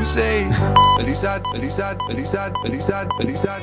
you say, Elisa, Elisa, Elisa, Elisa,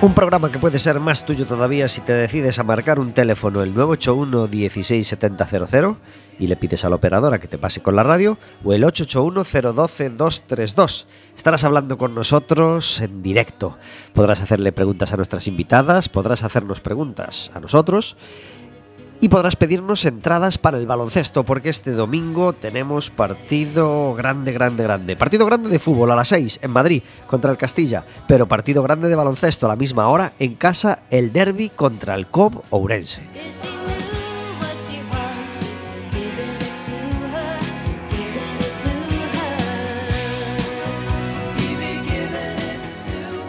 Un programa que puede ser más tuyo todavía si te decides a marcar un teléfono el 981 16700 y le pides a la operadora que te pase con la radio o el 881 012 232. Estarás hablando con nosotros en directo. Podrás hacerle preguntas a nuestras invitadas, podrás hacernos preguntas a nosotros y podrás pedirnos entradas para el baloncesto, porque este domingo tenemos partido grande, grande, grande. Partido grande de fútbol a las 6 en Madrid contra el Castilla, pero partido grande de baloncesto a la misma hora en casa el derby contra el COB Ourense.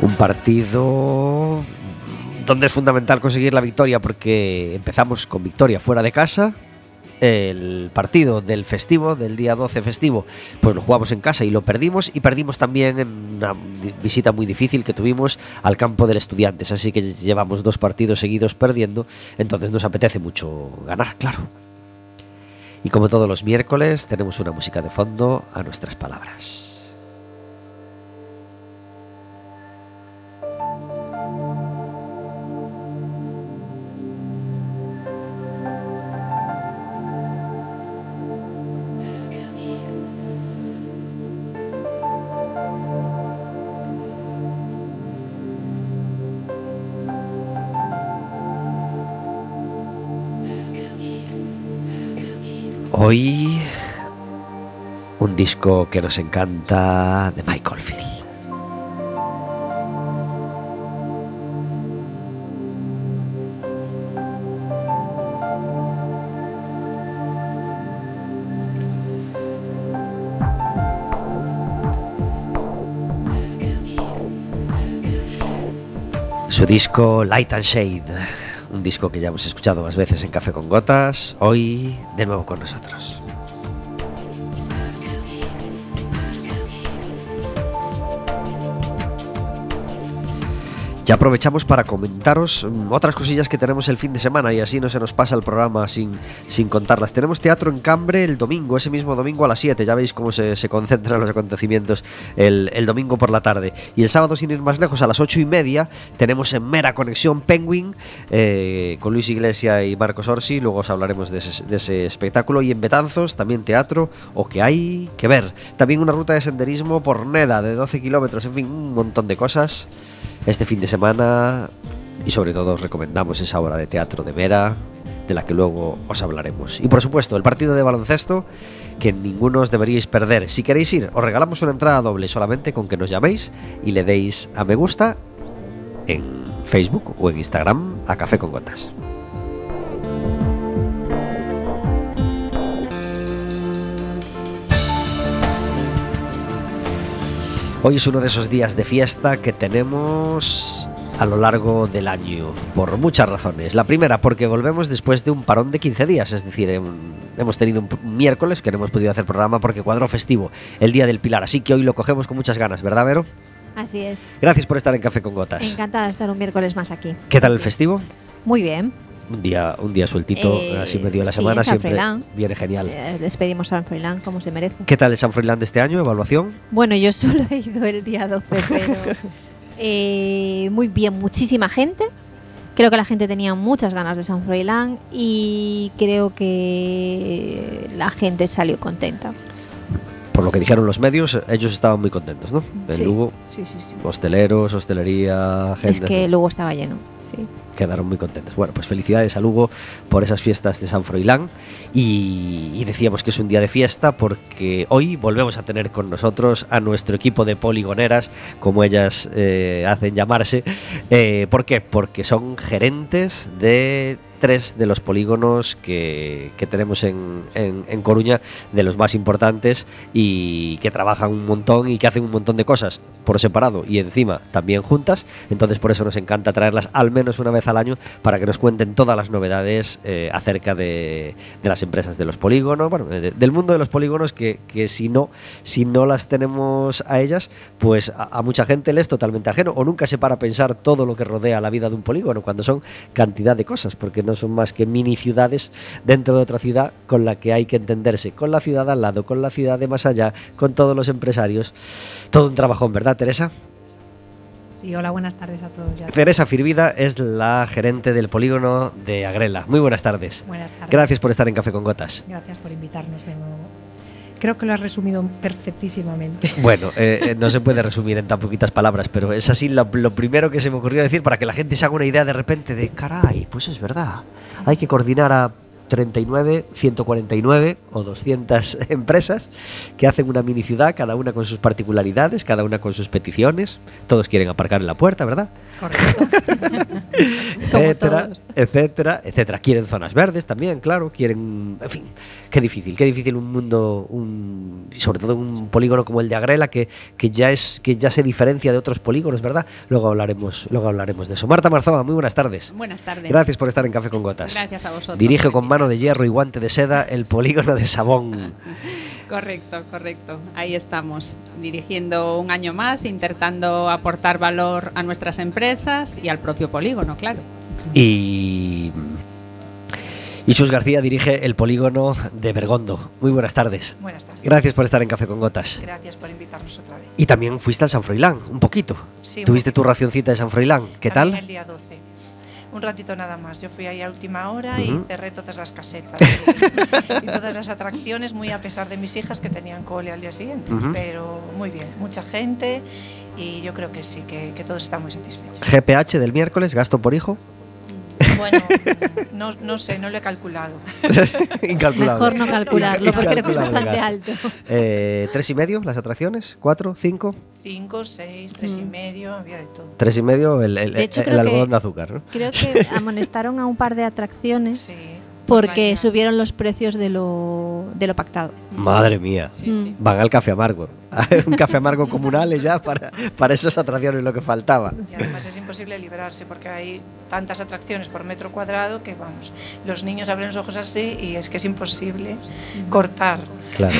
Un partido donde es fundamental conseguir la victoria porque empezamos con victoria fuera de casa. El partido del festivo, del día 12 festivo, pues lo jugamos en casa y lo perdimos. Y perdimos también en una visita muy difícil que tuvimos al campo del Estudiantes. Así que llevamos dos partidos seguidos perdiendo. Entonces nos apetece mucho ganar, claro. Y como todos los miércoles, tenemos una música de fondo a nuestras palabras. Hoy un disco que nos encanta de Michael Field. Su disco Light and Shade, un disco que ya hemos escuchado más veces en Café con Gotas, hoy de nuevo con nosotros. Ya aprovechamos para comentaros mm, otras cosillas que tenemos el fin de semana y así no se nos pasa el programa sin, sin contarlas. Tenemos teatro en Cambre el domingo, ese mismo domingo a las 7. Ya veis cómo se, se concentran los acontecimientos el, el domingo por la tarde. Y el sábado, sin ir más lejos, a las 8 y media, tenemos en Mera Conexión Penguin eh, con Luis Iglesia y Marcos Orsi. Luego os hablaremos de ese, de ese espectáculo. Y en Betanzos, también teatro o que hay que ver. También una ruta de senderismo por Neda de 12 kilómetros. En fin, un montón de cosas este fin de semana y sobre todo os recomendamos esa obra de teatro de Mera de la que luego os hablaremos. Y por supuesto, el partido de baloncesto que ninguno os deberíais perder. Si queréis ir, os regalamos una entrada doble solamente con que nos llaméis y le deis a me gusta en Facebook o en Instagram a Café con Gotas. Hoy es uno de esos días de fiesta que tenemos a lo largo del año, por muchas razones. La primera, porque volvemos después de un parón de 15 días, es decir, em- hemos tenido un miércoles que no hemos podido hacer programa porque cuadró festivo, el Día del Pilar, así que hoy lo cogemos con muchas ganas, ¿verdad, Vero? Así es. Gracias por estar en Café con Gotas. Encantada de estar un miércoles más aquí. ¿Qué tal el festivo? Muy bien. Un día, un día sueltito, Eh, así medio de la sí, semana, siempre viene genial. Eh, despedimos a San Froilán como se merece. ¿Qué tal el San Froilán de este año? ¿Evaluación? Bueno, yo solo he ido el día 12, pero eh, muy bien, muchísima gente. Creo que la gente tenía muchas ganas de San Froilán y creo que la gente salió contenta. Por lo que dijeron los medios, ellos estaban muy contentos, ¿no? En Sí, Lugo, Sí, sí, sí. hosteleros, hostelería, gente. Es que luego estaba lleno, sí. quedaron muy contentos. Bueno, pues felicidades a Lugo por esas fiestas de San Froilán y, y decíamos que es un día de fiesta porque hoy volvemos a tener con nosotros a nuestro equipo de poligoneras, como ellas eh, hacen llamarse. Eh, ¿Por qué? Porque son gerentes de tres de los polígonos que, que tenemos en, en- en Coruña, de los más importantes y que trabajan un montón y que hacen un montón de cosas por separado y encima también juntas. Entonces por eso nos encanta traerlas al menos una vez al año para que nos cuenten todas las novedades eh, acerca de, las empresas de los polígonos, bueno, de- del mundo de los polígonos que, si no si no las tenemos a ellas, pues a, mucha gente le es totalmente ajeno o nunca se para a pensar todo lo que rodea la vida de un polígono cuando son cantidad de cosas, porque no son más que mini ciudades dentro de otra ciudad con la que hay que entenderse, con la ciudad al lado, con la ciudad de más allá, con todos los empresarios. Todo un trabajón, ¿verdad, Teresa? Sí, hola, buenas tardes a todos. Ya. Teresa Firvida es la gerente del polígono de Agrela. Muy buenas tardes. Buenas tardes. Gracias por estar en Café con Gotas. Gracias por invitarnos de nuevo. Creo que lo has resumido perfectísimamente. Bueno, eh, eh, no se puede resumir en tan poquitas palabras, pero es así lo, lo primero que se me ocurrió decir para que la gente se haga una idea de repente de, caray, pues es verdad, hay que coordinar a 39, 149 o 200 empresas que hacen una mini ciudad, cada una con sus particularidades, cada una con sus peticiones, todos quieren aparcar en la puerta, ¿verdad? Correcto. Etcétera, todos. etcétera, etcétera. Quieren zonas verdes también, claro, quieren, en fin, qué difícil, qué difícil un mundo, un, sobre todo un polígono como el de Agrela que, que ya es que ya se diferencia de otros polígonos, ¿verdad? Luego hablaremos, luego hablaremos de eso. Marta Marzoa, muy buenas tardes. Buenas tardes. Gracias por estar en Café con Gotas. Gracias a vosotros. Dirige con mano de hierro y guante de seda el polígono de Sabón. Correcto, correcto. Ahí estamos, dirigiendo un año más, intentando aportar valor a nuestras empresas y al propio polígono, claro. Y y Chus García dirige el polígono de Bergondo. Muy buenas tardes. Buenas tardes. Gracias por estar en Café con Gotas. Gracias por invitarnos otra vez. Y también fuiste al San Froilán, un poquito. Sí, un Tuviste tu racioncita de San Froilán. ¿Qué También tal? el día 12. Un ratito nada más. Yo fui ahí a última hora y cerré todas las casetas y, y todas las atracciones, muy a pesar de mis hijas que tenían cole al día siguiente. Pero muy bien, mucha gente y yo creo que sí, que, que todos están muy satisfechos. GPH del miércoles, gasto por hijo. Bueno, no, no sé, no lo he calculado. Incalculable. Mejor no calcularlo porque creo que es bastante alto. Eh, ¿Tres y medio las atracciones? ¿Cuatro? ¿Cinco? Cinco, seis, tres y Mm. medio, había de todo. Tres y medio el, el- hecho, algodón que- de azúcar, ¿no? Creo que amonestaron a un par de atracciones Sí. porque subieron los precios de lo, de lo pactado. Madre mía. Sí, sí. Van al café amargo. un café amargo comunal es ya para, para esas atracciones lo que faltaba. Y además es imposible librarse porque hay tantas atracciones por metro cuadrado que, vamos, los niños abren los ojos así y es que es imposible cortar. Claro.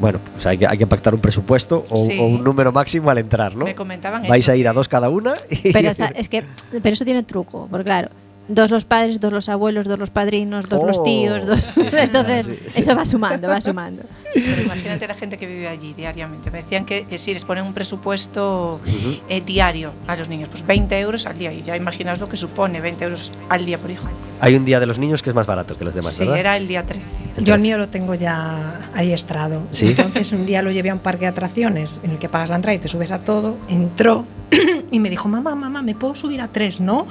Bueno, pues hay que, hay que pactar un presupuesto o, Sí. o un número máximo al entrar, ¿no? Me comentaban Vais eso. a ir a dos cada una y Pero, o sea, es que, pero eso tiene truco, porque claro, dos los padres, dos los abuelos, dos los padrinos, dos los Oh, tíos, dos. sí, sí, Entonces, sí. eso va sumando, va sumando. Pero imagínate la gente que vive allí diariamente. Me decían que, que si les ponen un presupuesto eh, diario a los niños, pues 20 euros al día. Y ya imaginaos lo que supone 20 euros al día por hijo. Hay un día de los niños que es más barato que los demás, sí, ¿verdad? era el día 13. Yo el mío lo tengo ya ahí estrado. ¿Sí? Entonces un día lo llevé a un parque de atracciones en el que pagas la entrada y te subes a todo. Entró y me dijo, mamá, mamá, ¿me puedo subir a tres, no?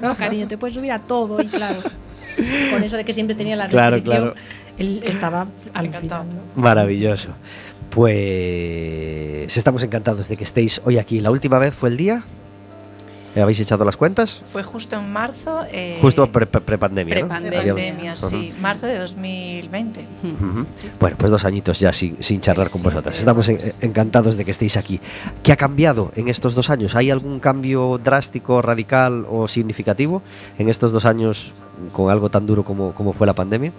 no, te puedes subir a todo. Y claro, con eso de que siempre tenía la Claro, restricción, claro. él estaba Encantado. alucinando. Maravilloso. Pues estamos encantados de que estéis hoy aquí. La última vez fue el día. ¿Habéis echado las cuentas? Fue justo en marzo. eh, Justo pre- pre- pre-pandemia. ¿no? de Prepandemia. pandemia, sí. Marzo de 2020. Ujú. Bueno, pues dos añitos ya sin, sin charlar con Sí, vosotras. sí. Estamos en- encantados de que estéis aquí. ¿Qué ha cambiado en estos dos años? ¿Hay algún cambio drástico, radical o significativo en estos dos años con algo tan duro como, como fue la pandemia?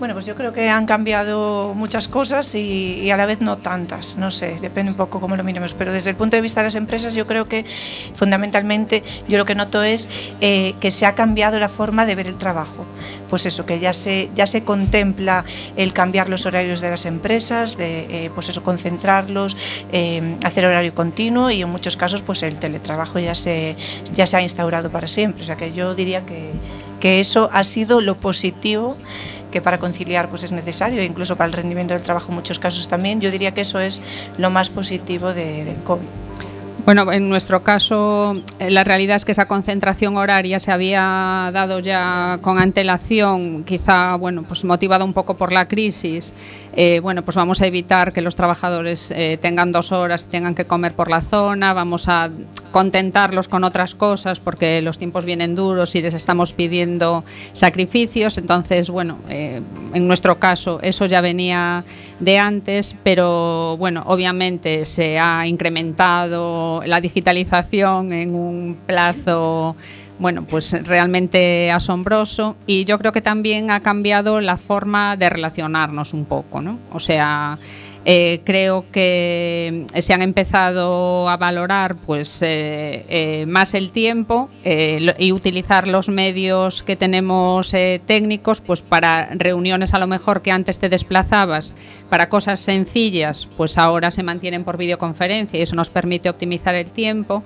Bueno, pues yo creo que han cambiado muchas cosas y, y a la vez no tantas. No sé, depende un poco cómo lo miremos. Pero desde el punto de vista de las empresas, yo creo que fundamentalmente yo lo que noto es eh, que se ha cambiado la forma de ver el trabajo. Pues eso, que ya se, ya se contempla el cambiar los horarios de las empresas, de eh, pues eso, concentrarlos, eh, hacer horario continuo y en muchos casos pues el teletrabajo ya se, ya se ha instaurado para siempre. O sea que yo diría que, que eso ha sido lo positivo que para conciliar pues es necesario, incluso para el rendimiento del trabajo en muchos casos también. Yo diría que eso es lo más positivo de, del COVID. Bueno, en nuestro caso, eh, la realidad es que esa concentración horaria se había dado ya con antelación, quizá, bueno, pues motivada un poco por la crisis. Eh, bueno, pues vamos a evitar que los trabajadores eh, tengan dos horas y tengan que comer por la zona, vamos a contentarlos con otras cosas porque los tiempos vienen duros y les estamos pidiendo sacrificios. Entonces, bueno, eh, en nuestro caso eso ya venía de antes, pero bueno, obviamente se ha incrementado la digitalización en un plazo bueno, pues realmente asombroso y yo creo que también ha cambiado la forma de relacionarnos un poco, ¿no? O sea, eh, creo que se han empezado a valorar pues eh, eh, más el tiempo eh, y utilizar los medios que tenemos técnicos pues para reuniones a lo mejor que antes te desplazabas para cosas sencillas pues ahora se mantienen por videoconferencia y eso nos permite optimizar el tiempo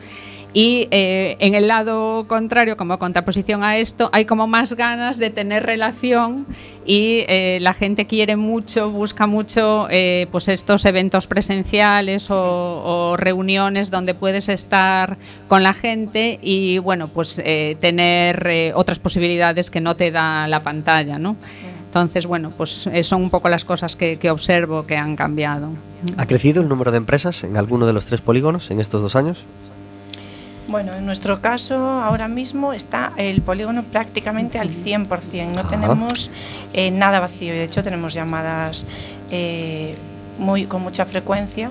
y eh, en el lado contrario, como contraposición a esto, hay como más ganas de tener relación y eh, la gente quiere mucho, busca mucho eh, pues estos eventos presenciales o, o reuniones donde puedes estar con la gente y bueno, pues eh, tener eh, otras posibilidades que no te da la pantalla, ¿no? Entonces, bueno, pues eh, son un poco las cosas que, que observo que han cambiado. ¿Ha crecido el número de empresas en alguno de los tres polígonos en estos dos años? Bueno, en nuestro caso ahora mismo está el polígono prácticamente al 100%. No Ajá. tenemos eh, nada vacío. De hecho, tenemos llamadas eh, muy, con mucha frecuencia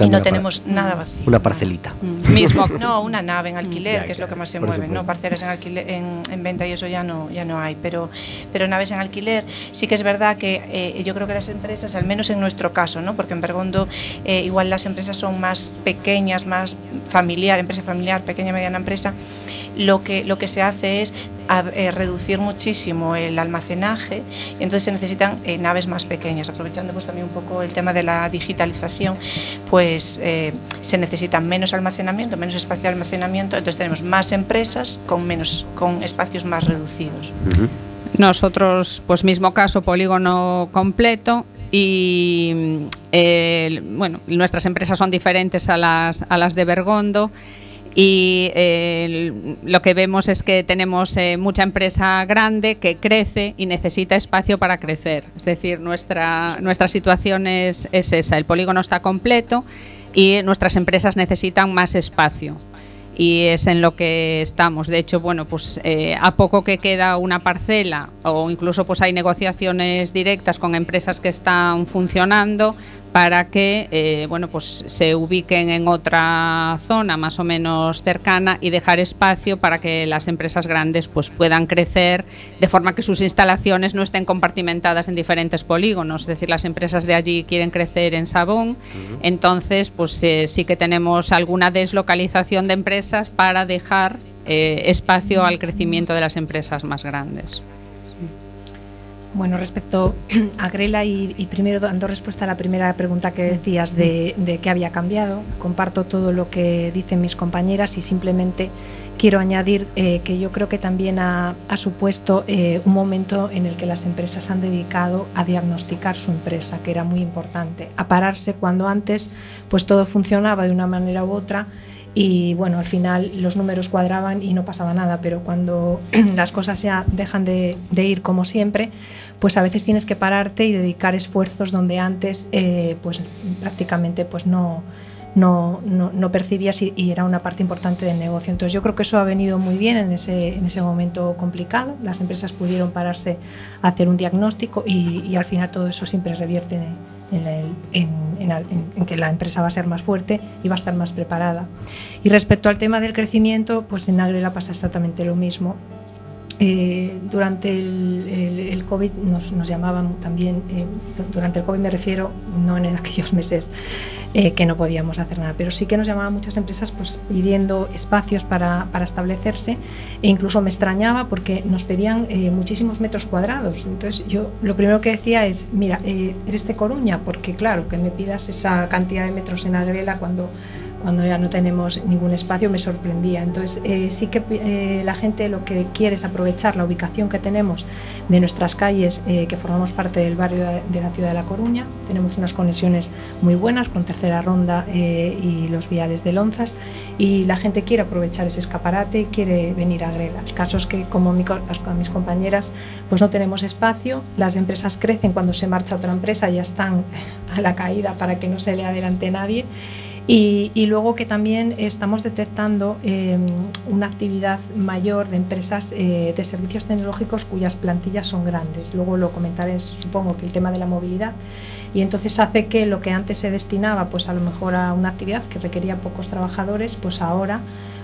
y no tenemos nada vacío. una parcelita. Mismo, No, una nave en alquiler, Ya, que es lo que más se mueve, supuesto. ¿no? Parcelas en alquiler, en, en venta y eso ya no, ya no hay, pero, pero naves en alquiler sí que es verdad que eh, yo creo que las empresas, al menos en nuestro caso, ¿no? Porque en Bergondo eh, igual las empresas son más pequeñas, más familiar, empresa familiar, pequeña mediana empresa, lo que, lo que se hace es a- eh, reducir muchísimo el almacenaje y entonces se necesitan eh, naves más pequeñas, aprovechando pues también un poco el tema de la digitalización, pues eh, se necesita menos almacenamiento, menos espacio de almacenamiento, entonces tenemos más empresas con menos con espacios más reducidos. Ujú. Nosotros, pues mismo caso, polígono completo y eh, bueno, nuestras empresas son diferentes a las, a las de Bergondo y eh, lo que vemos es que tenemos eh, mucha empresa grande que crece y necesita espacio para crecer. Es decir, nuestra, nuestra situación es, es esa, el polígono está completo y nuestras empresas necesitan más espacio y es en lo que estamos. De hecho, bueno, pues eh, a poco que queda una parcela o incluso pues hay negociaciones directas con empresas que están funcionando para que eh, bueno, pues se ubiquen en otra zona más o menos cercana y dejar espacio para que las empresas grandes pues, puedan crecer de forma que sus instalaciones no estén compartimentadas en diferentes polígonos. Es decir, las empresas de allí quieren crecer en Sabón, entonces pues eh, sí que tenemos alguna deslocalización de empresas para dejar eh, espacio al crecimiento de las empresas más grandes. Bueno, respecto a Grela y, primero dando respuesta a la primera pregunta que decías de, qué había cambiado, comparto todo lo que dicen mis compañeras y simplemente quiero añadir eh, que yo creo que también ha, ha supuesto eh, un momento en el que las empresas han dedicado a diagnosticar su empresa, que era muy importante, a pararse cuando antes pues todo funcionaba de una manera u otra y bueno, al final los números cuadraban y no pasaba nada, pero cuando las cosas ya dejan de, ir como siempre, pues a veces tienes que pararte y dedicar esfuerzos donde antes eh, pues prácticamente pues no, no, no, no percibías y, y, era una parte importante del negocio. Entonces yo creo que eso ha venido muy bien en ese, en ese momento complicado. Las empresas pudieron pararse a hacer un diagnóstico y, y al final todo eso siempre revierte en, en, que la empresa va a ser más fuerte y va a estar más preparada. Y respecto al tema del crecimiento, pues en Agrela pasa exactamente lo mismo. Eh, durante el, COVID nos, nos llamaban también, eh, durante el COVID me refiero, no en aquellos meses eh, que no podíamos hacer nada, pero sí que nos llamaban muchas empresas pues, pidiendo espacios para, para establecerse e incluso me extrañaba porque nos pedían eh, muchísimos metros cuadrados. Entonces yo lo primero que decía es, mira, eres de Coruña, porque claro, que me pidas esa cantidad de metros en Agrela cuando cuando ya no tenemos ningún espacio me sorprendía. Entonces eh, sí que eh, la gente lo que quiere es aprovechar la ubicación que tenemos de nuestras calles eh, que formamos parte del barrio de, la ciudad de La Coruña. Tenemos unas conexiones muy buenas con Tercera Ronda y los viales de Lonzas y la gente quiere aprovechar ese escaparate quiere venir a Grela. El caso es que como mi, mis compañeras pues no tenemos espacio, las empresas crecen cuando se marcha otra empresa, ya están a la caída para que no se le adelante nadie y, y, luego que también estamos detectando eh, una actividad mayor de empresas eh, de servicios tecnológicos cuyas plantillas son grandes. Luego lo comentaré, supongo que el tema de la movilidad. Y entonces hace que lo que antes se destinaba pues a lo mejor a una actividad que requería pocos trabajadores, pues ahora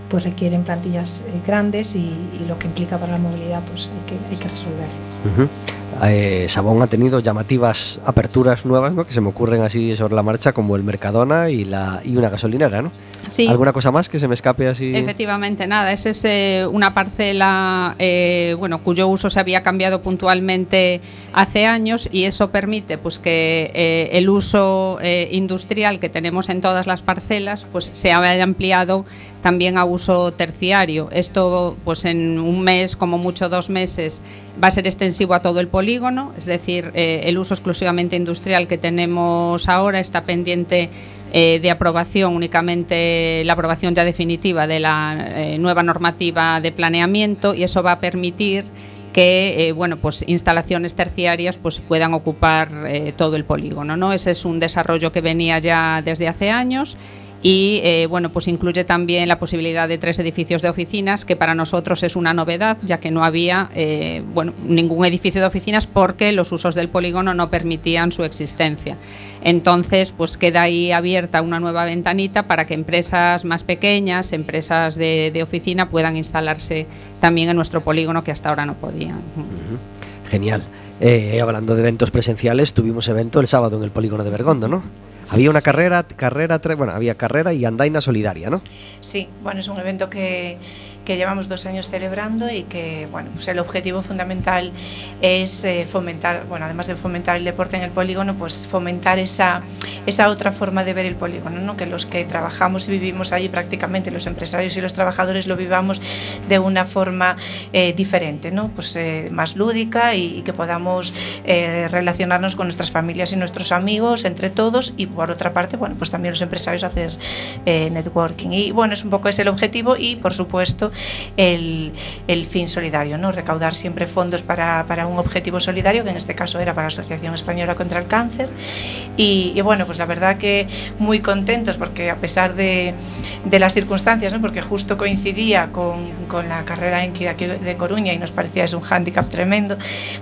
pues requieren plantillas eh, grandes y, y, lo que implica para la movilidad pues hay que, hay que resolverlas. Uh -huh. Eh, Sabón ha tenido llamativas aperturas nuevas ¿no? que se me ocurren así sobre la marcha, como el Mercadona y, la, y una gasolinera. ¿no? Sí. ¿Alguna cosa más que se me escape así? Efectivamente, nada. Esa es eh, una parcela eh, bueno, cuyo uso se había cambiado puntualmente hace años y eso permite pues, que eh, el uso industrial que tenemos en todas las parcelas pues, se haya ampliado también a uso terciario. Esto, pues en un mes, como mucho dos meses, va a ser extensivo a todo el polígono, es decir, eh, el uso exclusivamente industrial que tenemos ahora está pendiente eh, de aprobación, únicamente la aprobación ya definitiva de la eh, nueva normativa de planeamiento y eso va a permitir que bueno, pues instalaciones terciarias pues puedan ocupar todo el polígono. ¿no? Ese es un desarrollo que venía ya desde hace años y eh, bueno, pues incluye también la posibilidad de tres edificios de oficinas, que para nosotros es una novedad, ya que no había eh, bueno, ningún edificio de oficinas porque los usos del polígono no permitían su existencia. Entonces, pues queda ahí abierta una nueva ventanita para que empresas más pequeñas, empresas de, de oficina, puedan instalarse también en nuestro polígono que hasta ahora no podían. Genial. Eh, hablando de eventos presenciales, tuvimos evento el sábado en el polígono de Bergondo, ¿no? Había una carrera, carrera, bueno, había carrera y andaina solidaria, ¿no? Sí, bueno, es un evento que que llevamos dos años celebrando y que bueno, pues el objetivo fundamental es eh, fomentar, bueno, además de fomentar el deporte en el polígono, pues fomentar esa, esa otra forma de ver el polígono, ¿no? que los que trabajamos y vivimos allí prácticamente, los empresarios y los trabajadores lo vivamos de una forma eh, diferente, ¿no? pues, eh, más lúdica y, que podamos relacionarnos con nuestras familias y nuestros amigos entre todos y por otra parte, bueno, pues también los empresarios hacer networking. Y bueno, es un poco ese el objetivo y por supuesto el, fin solidario, ¿no? recaudar siempre fondos para, un objetivo solidario, que en este caso era para la Asociación Española contra el Cáncer. Y, bueno, pues la verdad que muy contentos porque a pesar de, las circunstancias, ¿no? porque justo coincidía con, la carrera en aquí de Coruña y nos parecía es un hándicap tremendo,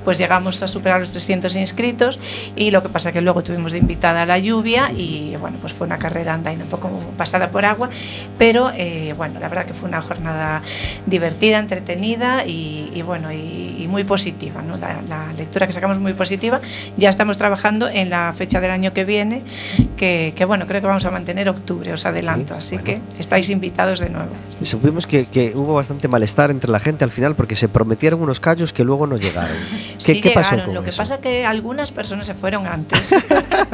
pues llegamos a superar los 300 inscritos y lo que pasa que luego tuvimos de invitada la lluvia y bueno, pues fue una carrera andaina un poco pasada por agua, pero eh, bueno, la verdad que fue una jornada divertida, entretenida y, y bueno, y, y muy positiva, ¿no? la, la lectura que sacamos muy positiva. Ya estamos trabajando en la fecha del año que viene, que, que bueno, creo que vamos a mantener octubre, os adelanto, Sí, así bueno. que estáis invitados de nuevo. Supimos que, que hubo bastante malestar entre la gente al final porque se prometieron unos callos que luego no llegaron. ¿Qué, Sí qué pasó con lo que eso? pasa que algunas personas se fueron antes,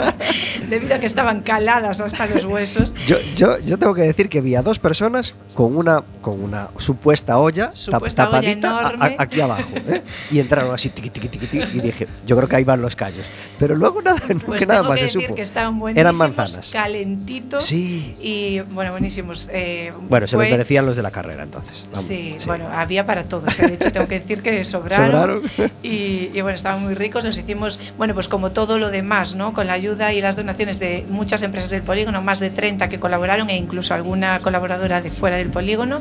debido a que estaban caladas hasta los huesos. Yo, yo, yo tengo que decir que vi a dos personas con una, con una supuesta olla Supuesta tapadita a- aquí abajo. ¿eh? Y entraron así tiqui, tiqui, tiqui, tiqui, y dije, yo creo que ahí van los callos. Pero luego nada, Pues que nada más que se supo. que estaban buenísimos, Eran manzanas. calentitos Sí. y bueno, buenísimos. eh, Bueno, se fue- me merecían los de la carrera entonces. Vamos, Sí, bueno, había para todos. sea, de hecho, tengo que decir que sobraron. Sobraron. Y, y, bueno, estaban muy ricos. Los hicimos, bueno, pues como todo lo demás, ¿no? Con la ayuda y las donaciones de muchas empresas del polígono, más de 30 que colaboraron e incluso alguna colaboradora de fuera del polígono.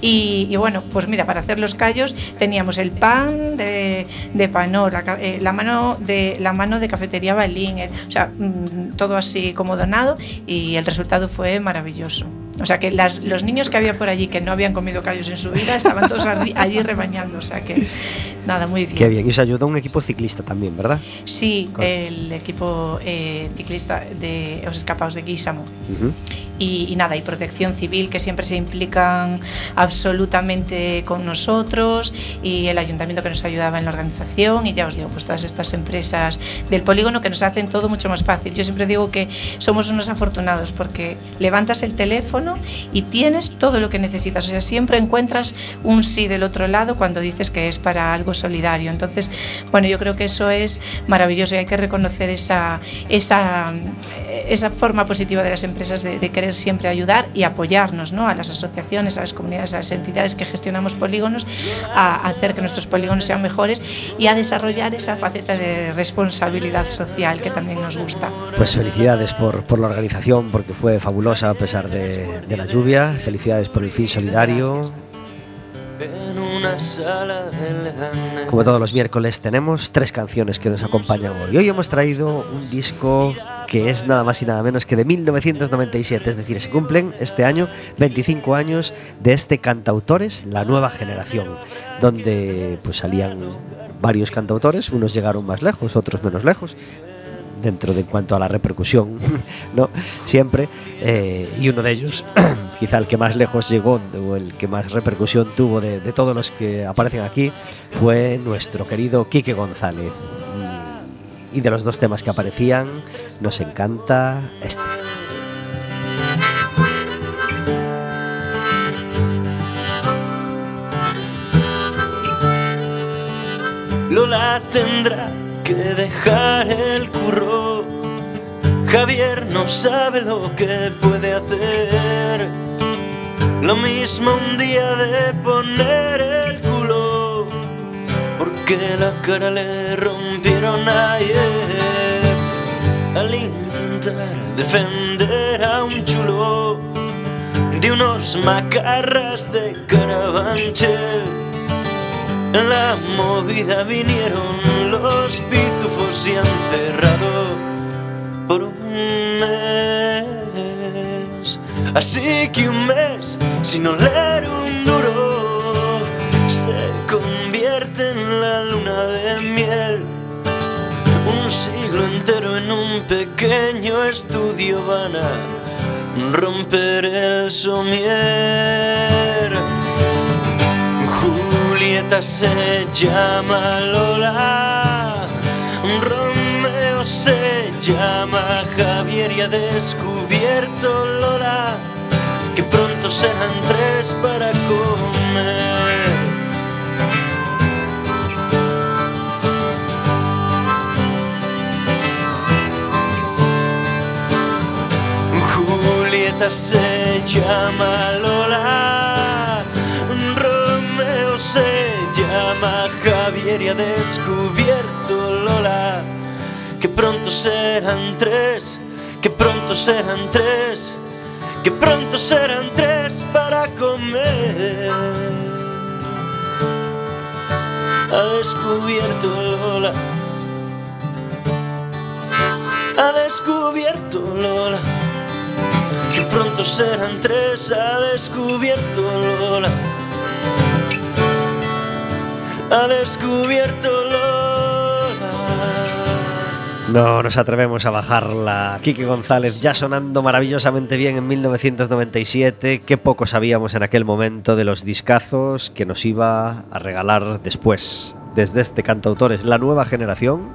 Y, bueno, pues mira, para hacer los callos teníamos el pan de, Panor, eh, la mano de la mano de cafetería Balín, el- o sea, mm, todo así como donado y el resultado fue maravilloso. O sea que las- los niños que había por allí que no habían comido callos en su vida estaban todos allí rebañando, o sea que nada, muy bien. Qué bien. Y os ayudó un equipo ciclista también, ¿verdad? Sí, el equipo eh, ciclista de los escapados de Guísamo Ujú. y, y nada, y protección civil que siempre se implican absolutamente con nosotros y el ayuntamiento que nos ayudaba en la organización y ya os digo, pues todas estas empresas del polígono que nos hacen todo mucho más fácil. Yo siempre digo que somos unos afortunados porque levantas el teléfono y tienes todo lo que necesitas, o sea, siempre encuentras un sí del otro lado cuando dices que es para algo solidario. Entonces, bueno, yo creo que eso es maravilloso y hay que reconocer esa, esa, esa forma positiva de las empresas de, de querer siempre ayudar y apoyarnos ¿no? a las asociaciones, a las comunidades, a las entidades que gestionamos polígonos, a hacer que nuestros polígonos sean mejores y a desarrollar esa faceta de responsabilidad social que también nos gusta. Pues felicidades por, por la organización, porque fue fabulosa a pesar de, de la lluvia. Felicidades por el fin solidario. Como todos los miércoles tenemos tres canciones que nos acompañan hoy. Hoy hemos traído un disco que es nada más y nada menos que de 1997, es decir, se cumplen este año 25 años de este cantautores, la nueva generación, donde pues salían varios cantautores, unos llegaron más lejos, otros menos lejos, dentro de en cuanto a la repercusión, ¿no? Siempre. eh, y uno de ellos, quizá el que más lejos llegó o el que más repercusión tuvo de, todos los que aparecen aquí, fue nuestro querido Quique González. Y, y de los dos temas que aparecían, nos encanta este. Lola tendrá que dejar el curro. Javier no sabe lo que puede hacer. Lo mismo un día de poner el culo. Porque la cara le rompieron ayer. Al intentar defender a un chulo de unos macarras de carabanchel. En la movida vinieron los pitufos y han cerrado por un mes. Así que un mes sin oler un duro se convierte en la luna de miel. Un siglo entero en un pequeño estudio van a romper el somier. Julieta se llama Lola, Romeo se llama Javier y ha descubierto Lola que pronto serán tres para comer. Julieta se llama Lola, ayer y ha descubierto Lola que pronto serán tres, que pronto serán tres, que pronto serán tres para comer. Ha descubierto Lola, ha descubierto Lola, que pronto serán tres, ha descubierto Lola, ha descubierto Lola. No nos atrevemos a bajarla. Quique González ya sonando maravillosamente bien en 1997. Qué poco sabíamos en aquel momento de los discazos que nos iba a regalar después. Desde este cantautor es la nueva generación.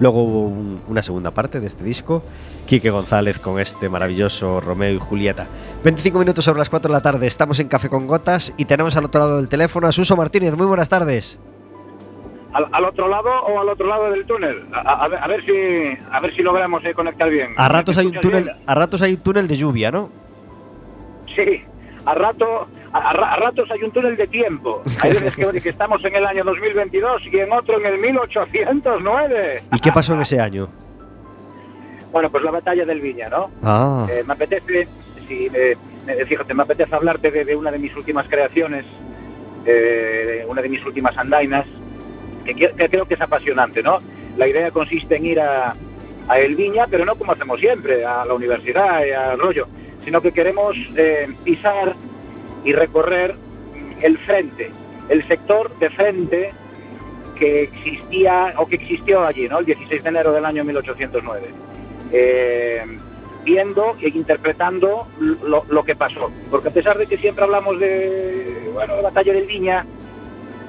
Luego hubo un- una segunda parte de este disco. Quique González con este maravilloso Romeo y Julieta. 25 minutos sobre las 4 de la tarde. Estamos en Café con Gotas y tenemos al otro lado del teléfono a Suso Martínez. Muy buenas tardes. al, al otro lado o al otro lado del túnel. A, a- a ver, si a ver si logramos eh, conectar bien. A ratos ¿Me hay un túnel, bien? a ratos hay un túnel de lluvia, ¿no? Sí. A rato a, a ra- a ratos hay un túnel de tiempo. Hay veces que, que estamos en el año 2022 y en otro en el 1809. ¿Y qué pasó en ese año? Bueno, pues la batalla del Viña, ¿no? Ah, Eh, me apetece, sí, eh, fíjate, me apetece hablarte de, de una de mis últimas creaciones, eh, una de mis últimas andainas, que, que- que creo que es apasionante, ¿no? La idea consiste en ir a, a El Viña, pero no como hacemos siempre, a la universidad y al rollo, sino que queremos eh, pisar y recorrer el frente, el sector de frente que existía o que existió allí, ¿no? El 16 de enero del año 1809. Eh, viendo e interpretando lo, lo que pasó. Porque a pesar de que siempre hablamos de, bueno, la batalla del Viña,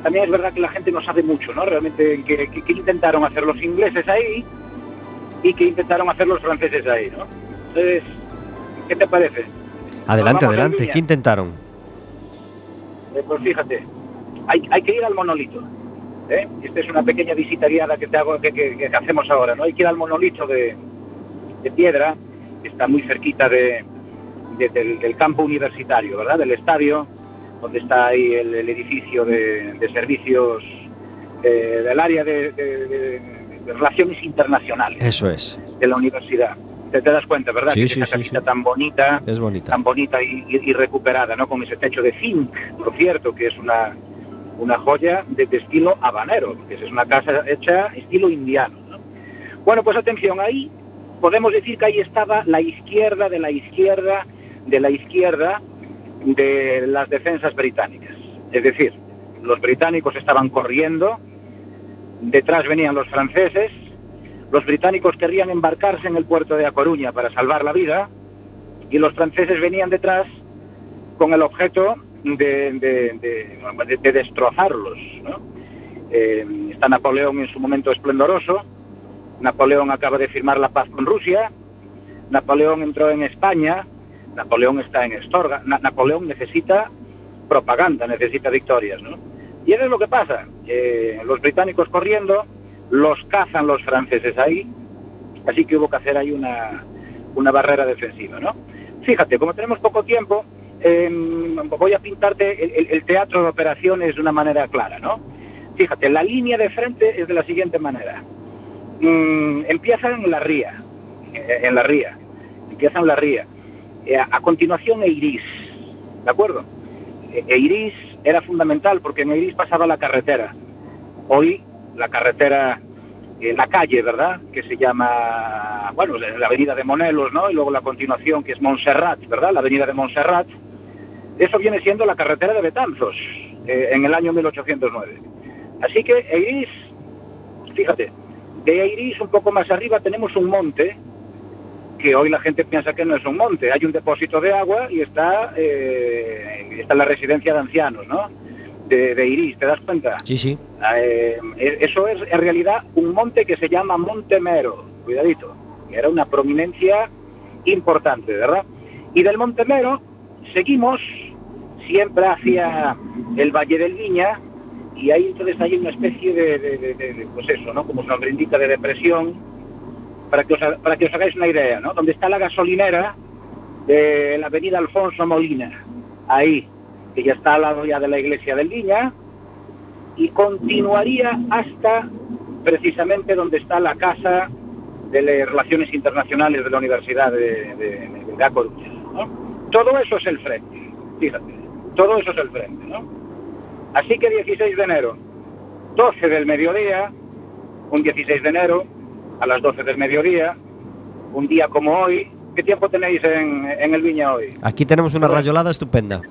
también es verdad que la gente no sabe mucho, ¿no? Realmente qué, qué- qué intentaron hacer los ingleses ahí y qué intentaron hacer los franceses ahí, ¿no? Entonces, ¿qué te parece? adelante, adelante. ¿Qué intentaron? Eh, pues fíjate, hay, hay que ir al monolito. ¿eh? Esta es una pequeña visita guiada que, te hago, que, que- que hacemos ahora. ¿no? Hay que ir al monolito de, de piedra, que está muy cerquita de, de- del, del campo universitario, ¿verdad? Del estadio, donde está ahí el, el edificio de, de servicios eh, del área de relaciones internacionales Eso es. de la universidad. Te, te das cuenta, ¿verdad? Sí, que sí, esa casita sí. tan bonita, Es bonita. tan bonita y, y- y recuperada, ¿no? Con ese techo de zinc, por cierto, que es una, una joya de, de estilo habanero, que es una casa hecha estilo indiano, ¿no? Bueno, pues atención, ahí podemos decir que ahí estaba la izquierda de la izquierda de la izquierda de las defensas británicas. Es decir, los británicos estaban corriendo, detrás venían los franceses, los británicos querrían embarcarse en el puerto de A Coruña para salvar la vida y los franceses venían detrás con el objeto de, de- de- de- de destrozarlos. Eh, está Napoleón en su momento esplendoroso, Napoleón acaba de firmar la paz con Rusia, Napoleón entró en España, Napoleón está en Estorga, Na- Napoleón necesita propaganda, necesita victorias. ¿no? Y eso es lo que pasa, eh, los británicos corriendo, los cazan los franceses ahí, así que hubo que hacer ahí una, una barrera defensiva, ¿no? Fíjate, como tenemos poco tiempo, em, voy a pintarte el, teatro de operaciones de una manera clara, ¿no? Fíjate, la línea de frente es de la siguiente manera. Mm, empiezan en la ría, eh, en la ría, empiezan la ría. Eh, a, continuación Eirís, ¿de acuerdo? E- Eirís era fundamental porque en Eirís pasaba la carretera. Hoy la carretera, la calle, ¿verdad? Que se llama, bueno, la avenida de Monelos, ¿no? Y luego la continuación que es Montserrat, ¿verdad? La avenida de Montserrat. Eso viene siendo la carretera de Betanzos eh, en el año 1809. Así que Eirís, fíjate, de Eirís un poco más arriba tenemos un monte que hoy la gente piensa que no es un monte. Hay un depósito de agua y está, eh, está la residencia de ancianos, ¿no? De, de Iris, ¿te das cuenta? Sí, sí. Eh, eso es en realidad un monte que se llama Monte Mero, cuidadito, que era una prominencia importante, ¿verdad? Y del Monte Mero seguimos siempre hacia el Valle del Viña y ahí entonces hay una especie de, pues eso, ¿no? Como su nombre indica, de depresión, para que os, para que os hagáis una idea, ¿no? Donde está la gasolinera de la avenida Alfonso Molina, ahí, que ya está al lado ya de la iglesia del Viña, y continuaría hasta precisamente donde está la Casa de Relaciones Internacionales de la Universidad de, de, Coruña. ¿no? Todo eso es el frente, fíjate, todo eso es el frente. ¿no? Así que 16 de enero, 12 del mediodía, un 16 de enero, a las 12 del mediodía, un día como hoy, ¿qué tiempo tenéis en, en el Viña hoy? Aquí tenemos una rayolada estupenda.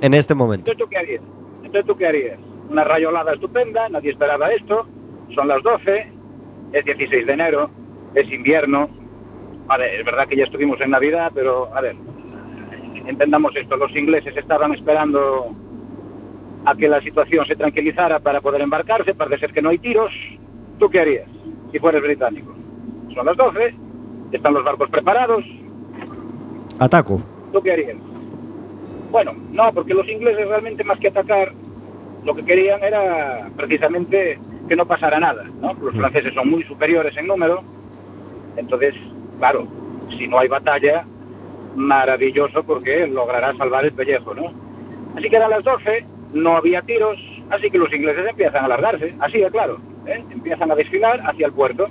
En este momento. Entonces, ¿tú qué harías? Entonces, ¿tú qué harías? Una rayolada estupenda, nadie esperaba esto, son las 12, es 16 de enero, es invierno. A ver, es verdad que ya estuvimos en Navidad, pero a ver, entendamos esto, los ingleses estaban esperando a que la situación se tranquilizara para poder embarcarse, parece ser que no hay tiros. ¿Tú qué harías si fueres británico? Son las 12, están los barcos preparados, Ataco. ¿tú qué harías? Bueno, no, porque los ingleses realmente más que atacar, lo que querían era precisamente que no pasara nada, ¿no? Los franceses son muy superiores en número, entonces, claro, si no hay batalla, maravilloso porque logrará salvar el pellejo, ¿no? Así que eran las 12, no había tiros, así que los ingleses empiezan a largarse, así de claro, ¿eh? empiezan a desfilar hacia el puerto.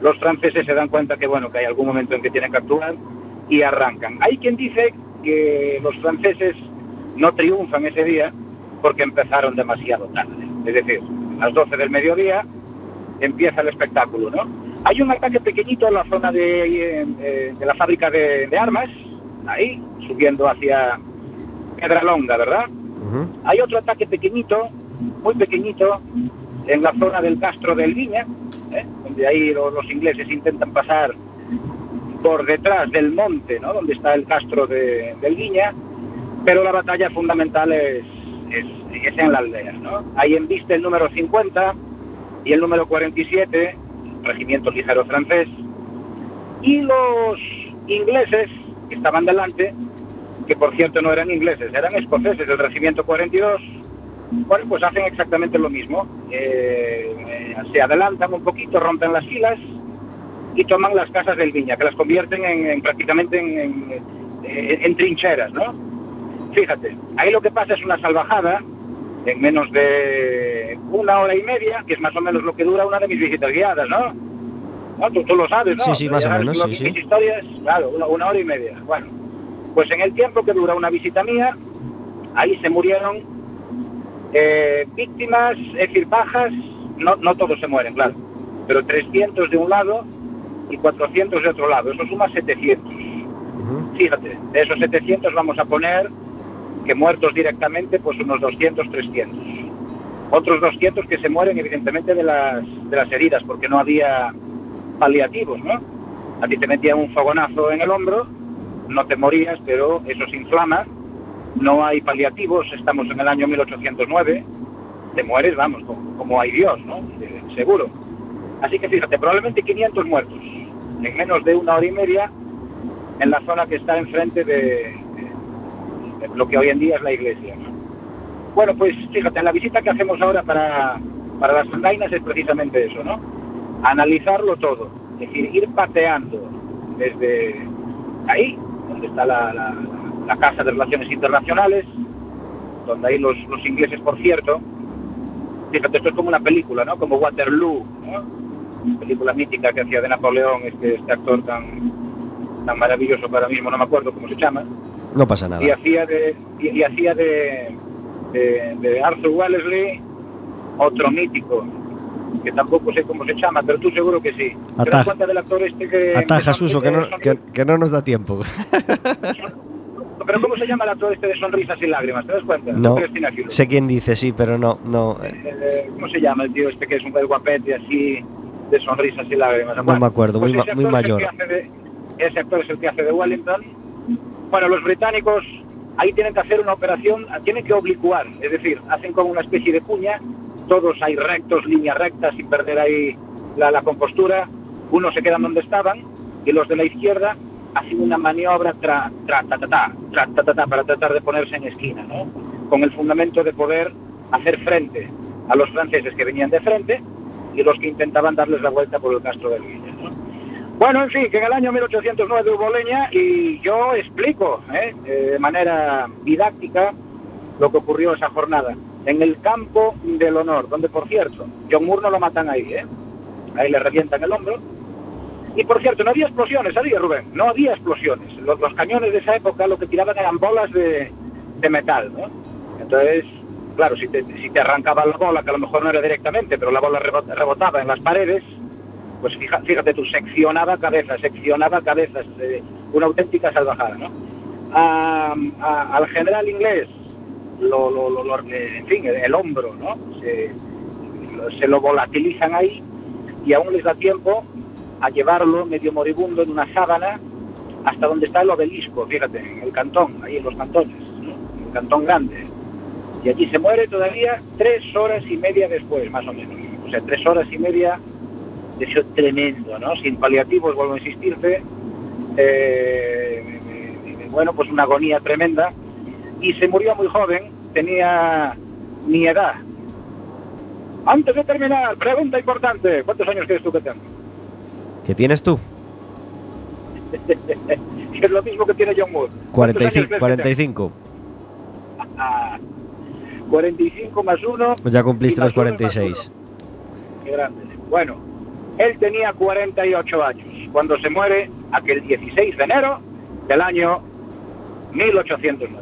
Los franceses se dan cuenta que, bueno, que hay algún momento en que tienen que actuar y arrancan. Hay quien dice que los franceses no triunfan ese día porque empezaron demasiado tarde. Es decir, a las 12 del mediodía empieza el espectáculo, ¿no? Hay un ataque pequeñito en la zona de, eh, de la fábrica de, de armas, ahí, subiendo hacia Pedralonga, ¿verdad? Hay otro ataque pequeñito, muy pequeñito, en la zona del Castro del Viña, ¿eh? donde ahí lo- los ingleses intentan pasar por detrás del monte, ¿no? donde está el Castro de- del Viña, pero la batalla fundamental es, es, en la aldea. ¿no? Ahí embiste el número 50 y el número 47, regimiento ligero francés, y los ingleses que estaban delante, que por cierto no eran ingleses, eran escoceses del regimiento 42, bueno, pues hacen exactamente lo mismo. Eh, se adelantan un poquito, rompen las filas y toman las casas del Viña, que las convierten en, en prácticamente en, en- eh, en trincheras, ¿no? Fíjate, ahí lo que pasa es una salvajada en menos de una hora y media, que es más o menos lo que dura una de mis visitas guiadas, ¿no? ¿No? Tú, tú lo sabes, ¿no? Sí, sí, más o menos, sí, sí. Mis historias, claro, una, una hora y media. Bueno, pues en el tiempo que dura una visita mía, ahí se murieron eh, víctimas, es decir, bajas, no, no todos se mueren, claro, pero 300 de un lado y 400 de otro lado, eso suma 700. Ujú. Fíjate, de esos 700 vamos a poner que muertos directamente, pues unos 200, 300. Otros 200 que se mueren evidentemente de las, de las heridas, porque no había paliativos, ¿no? A ti te metían un fogonazo en el hombro, no te morías, pero eso se inflama, no hay paliativos, estamos en el año 1809, te mueres, vamos, como, como hay Dios, ¿no? Eh, seguro. Así que fíjate, probablemente 500 muertos en menos de una hora y media en la zona que está enfrente de, de- lo que hoy en día es la iglesia. ¿no? Bueno, pues fíjate, la visita que hacemos ahora para, para las andainas es precisamente eso, ¿no? Analizarlo todo, es decir, ir pateando desde ahí, donde está la, Casa de Relaciones Internacionales, donde ahí los, ingleses, por cierto, fíjate, esto es como una película, ¿no? Como Waterloo. Película mítica que hacía de Napoleón este, este actor tan, tan maravilloso ahora mismo no me acuerdo cómo se llama, No pasa nada. y hacía de, y, y hacía de, de, de Arthur Wellesley otro mítico, que tampoco sé cómo se llama, pero tú seguro que sí. ¿Te das Ataja. cuenta del actor este que... Ataja, Suso, que no, que, que no nos da tiempo. Pero ¿cómo se llama el actor este de sonrisas y lágrimas? ¿Te das cuenta? No, sé quién dice, sí, pero no, no, eh, Eh, ¿Cómo se llama el tío este que es un guapete así de sonrisas y lágrimas? No me acuerdo, muy ese muy es el mayor. de- ese actor es el que hace de Wellington. Bueno, los británicos ahí tienen que hacer una operación, tienen que oblicuar, es decir, hacen como una especie de cuña, todos hay rectos, líneas rectas, sin perder ahí la, la compostura, unos se quedan donde estaban y los de la izquierda hacen una maniobra tra, tra, ta, ta, ta, tra, ta, ta, ta, para tratar de ponerse en esquina, ¿no? con el fundamento de poder hacer frente a los franceses que venían de frente y los que intentaban darles la vuelta por el Castro del Villa. ¿no? Bueno, en fin, que en el año 1809 hubo leña y yo explico ¿eh? Eh, de manera didáctica lo que ocurrió esa jornada. en el campo del honor, donde por cierto, John Moore no lo matan ahí, ¿eh? Ahí le revientan el hombro. Y por cierto, no había explosiones, ¿sabía Rubén? No había explosiones. Los, los cañones de esa época lo que tiraban eran bolas de, de metal, ¿no? Entonces, claro, si te, si te arrancaba la bola, que a lo mejor no era directamente, pero la bola rebot- rebotaba en las paredes, pues fija- fíjate tú, seccionaba cabezas, seccionaba cabezas, eh, una auténtica salvajada, ¿no? Al general inglés, lo, lo- lo- en fin, el, hombro, ¿no? Se, lo- volatilizan ahí y aún les da tiempo a llevarlo medio moribundo en una sábana hasta donde está el obelisco, fíjate, en el cantón, ahí en los cantones, ¿no? El cantón grande. Y allí se muere todavía tres horas y media después, más o menos. O sea, tres horas y media de eso tremendo, ¿no? Sin paliativos, vuelvo a insistirte. Eh, bueno, pues una agonía tremenda. Y se murió muy joven, tenía mi edad. Antes de terminar, pregunta importante. ¿Cuántos años crees tú que tengo? ¿Qué tienes tú? es lo mismo que tiene John Moore. ¿Cuántos años 45. crees que 45. Tengo? Ah, 45 más 1. Pues ya cumpliste los 46. Qué grande. Bueno, él tenía 48 años cuando se muere aquel 16 de enero del año 1809.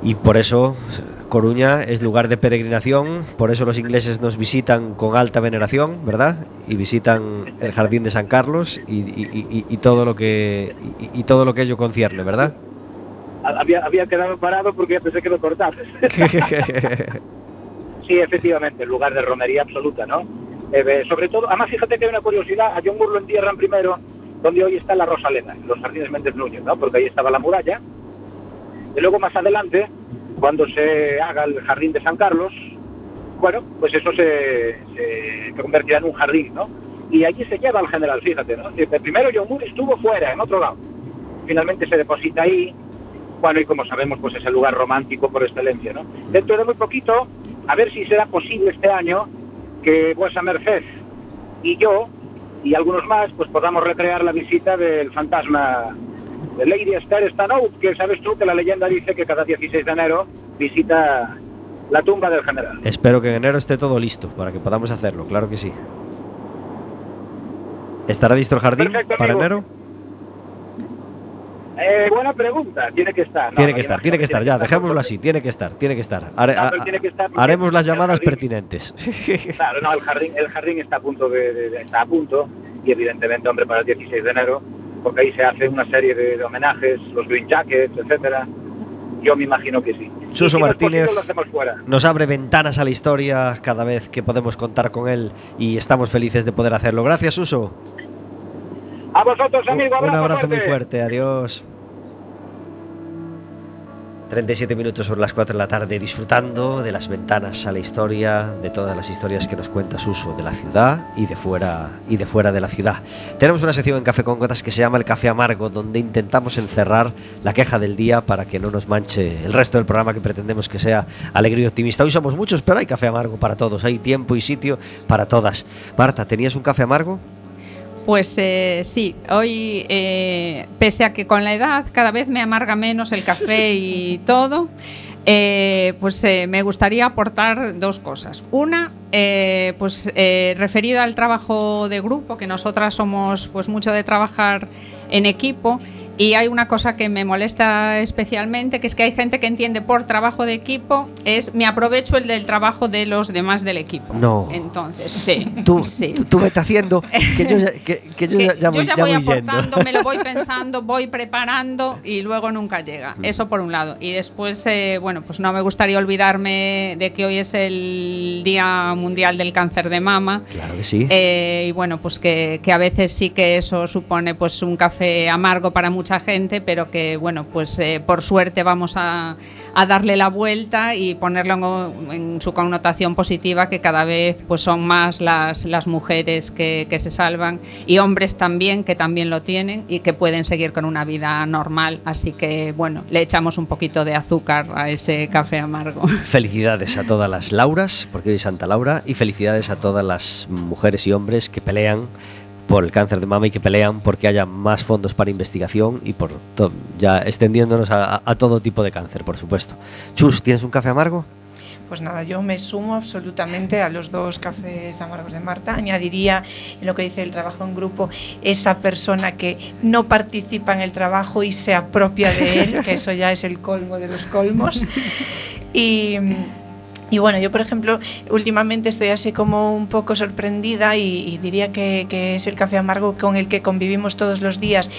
Y por eso Coruña es lugar de peregrinación, por eso los ingleses nos visitan con alta veneración, ¿verdad? Y visitan el jardín de San Carlos y, y- y- y todo lo que y, y todo lo que ello concierne, ¿verdad? Había, había quedado parado porque pensé que lo cortaste. Sí, efectivamente, el lugar de romería absoluta, ¿no? Eh, sobre todo, además fíjate que hay una curiosidad, a John Moore lo entierran primero donde hoy está la Rosaleda, en los jardines Méndez Núñez, ¿no? Porque ahí estaba la muralla. Y luego más adelante, cuando se haga el jardín de San Carlos, bueno, pues eso se, se, convertirá en un jardín, ¿no? Y allí se lleva al general, fíjate, ¿no? Primero John Moore estuvo fuera, en otro lado. Finalmente se deposita ahí, bueno, y como sabemos, pues es el lugar romántico por excelencia, ¿no? Dentro de muy poquito, a ver si será posible este año que vuesa merced y yo y algunos más, pues podamos recrear la visita del fantasma de Lady Esther Stanhope, que sabes tú que la leyenda dice que cada 16 de enero visita la tumba del general. Espero que en enero esté todo listo para que podamos hacerlo, claro que sí. ¿Estará listo el jardín Perfecto, para amigo. enero? Eh, buena pregunta, tiene que estar. No, tiene que estar, tiene que estar, ya, dejémoslo así, tiene que estar, tiene que estar. A- tiene que haremos las llamadas pertinentes. Claro, no, el jardín, el jardín está a punto de, de- de- está a punto y evidentemente, hombre, para el 16 de enero, porque ahí se hace una serie de, de homenajes, los Green Jackets, etcétera. Yo me imagino que sí. Suso si Martínez. posible. Nos abre ventanas a la historia cada vez que podemos contar con él y estamos felices de poder hacerlo. Gracias, Uso. A vosotros, amigo, Un abrazo, muy fuerte. fuerte, adiós. 37 minutos sobre las 4 de la tarde disfrutando de las ventanas a la historia, de todas las historias que nos cuenta Suso de la ciudad y de fuera y de fuera de la ciudad. Tenemos una sección en Café con Gotas que se llama El Café Amargo, donde intentamos encerrar la queja del día para que no nos manche el resto del programa que pretendemos que sea alegre y optimista. Hoy somos muchos, pero hay café amargo para todos, hay tiempo y sitio para todas. Marta, ¿tenías un café amargo? Pues eh, sí, hoy, eh, pese a que con la edad cada vez me amarga menos el café y todo, eh, pues eh, me gustaría aportar dos cosas. Una, pues referido al trabajo de grupo, que nosotras somos pues mucho de trabajar en equipo. Y hay una cosa que me molesta especialmente, que es que hay gente que entiende por trabajo de equipo es me aprovecho el del trabajo de los demás del equipo. No. Entonces, sí. Tú, sí. tú, tú vete haciendo que yo ya, que, que yo que ya, voy, yo ya ya voy aportando, me lo voy pensando, voy preparando y luego nunca llega. Mm. Eso por un lado. Y después, eh, bueno, pues no me gustaría olvidarme de que hoy es el Día Mundial del Cáncer de Mama. Claro que sí. Eh, y bueno, pues que, que a veces sí que eso supone pues un café amargo para mucha gente, pero que bueno, pues eh, por suerte vamos a, a darle la vuelta y ponerlo en, en su connotación positiva, que cada vez pues son más las, las mujeres que, que se salvan y hombres también que también lo tienen y que pueden seguir con una vida normal. Así que bueno, le echamos un poquito de azúcar a ese café amargo. Felicidades a todas las Lauras, porque hoy es Santa Laura, y felicidades a todas las mujeres y hombres que pelean por el cáncer de mama y que pelean porque haya más fondos para investigación y por ya extendiéndonos a todo tipo de cáncer, por supuesto. Chus, ¿tienes un café amargo? Pues nada, yo me sumo absolutamente a los dos cafés amargos de Marta. Añadiría en lo que dice el trabajo en grupo, esa persona que no participa en el trabajo y se apropia de él, que eso ya es el colmo de los colmos. Y, y bueno, yo por ejemplo, últimamente estoy así como un poco sorprendida y, diría que, que es el café amargo con el que convivimos todos los días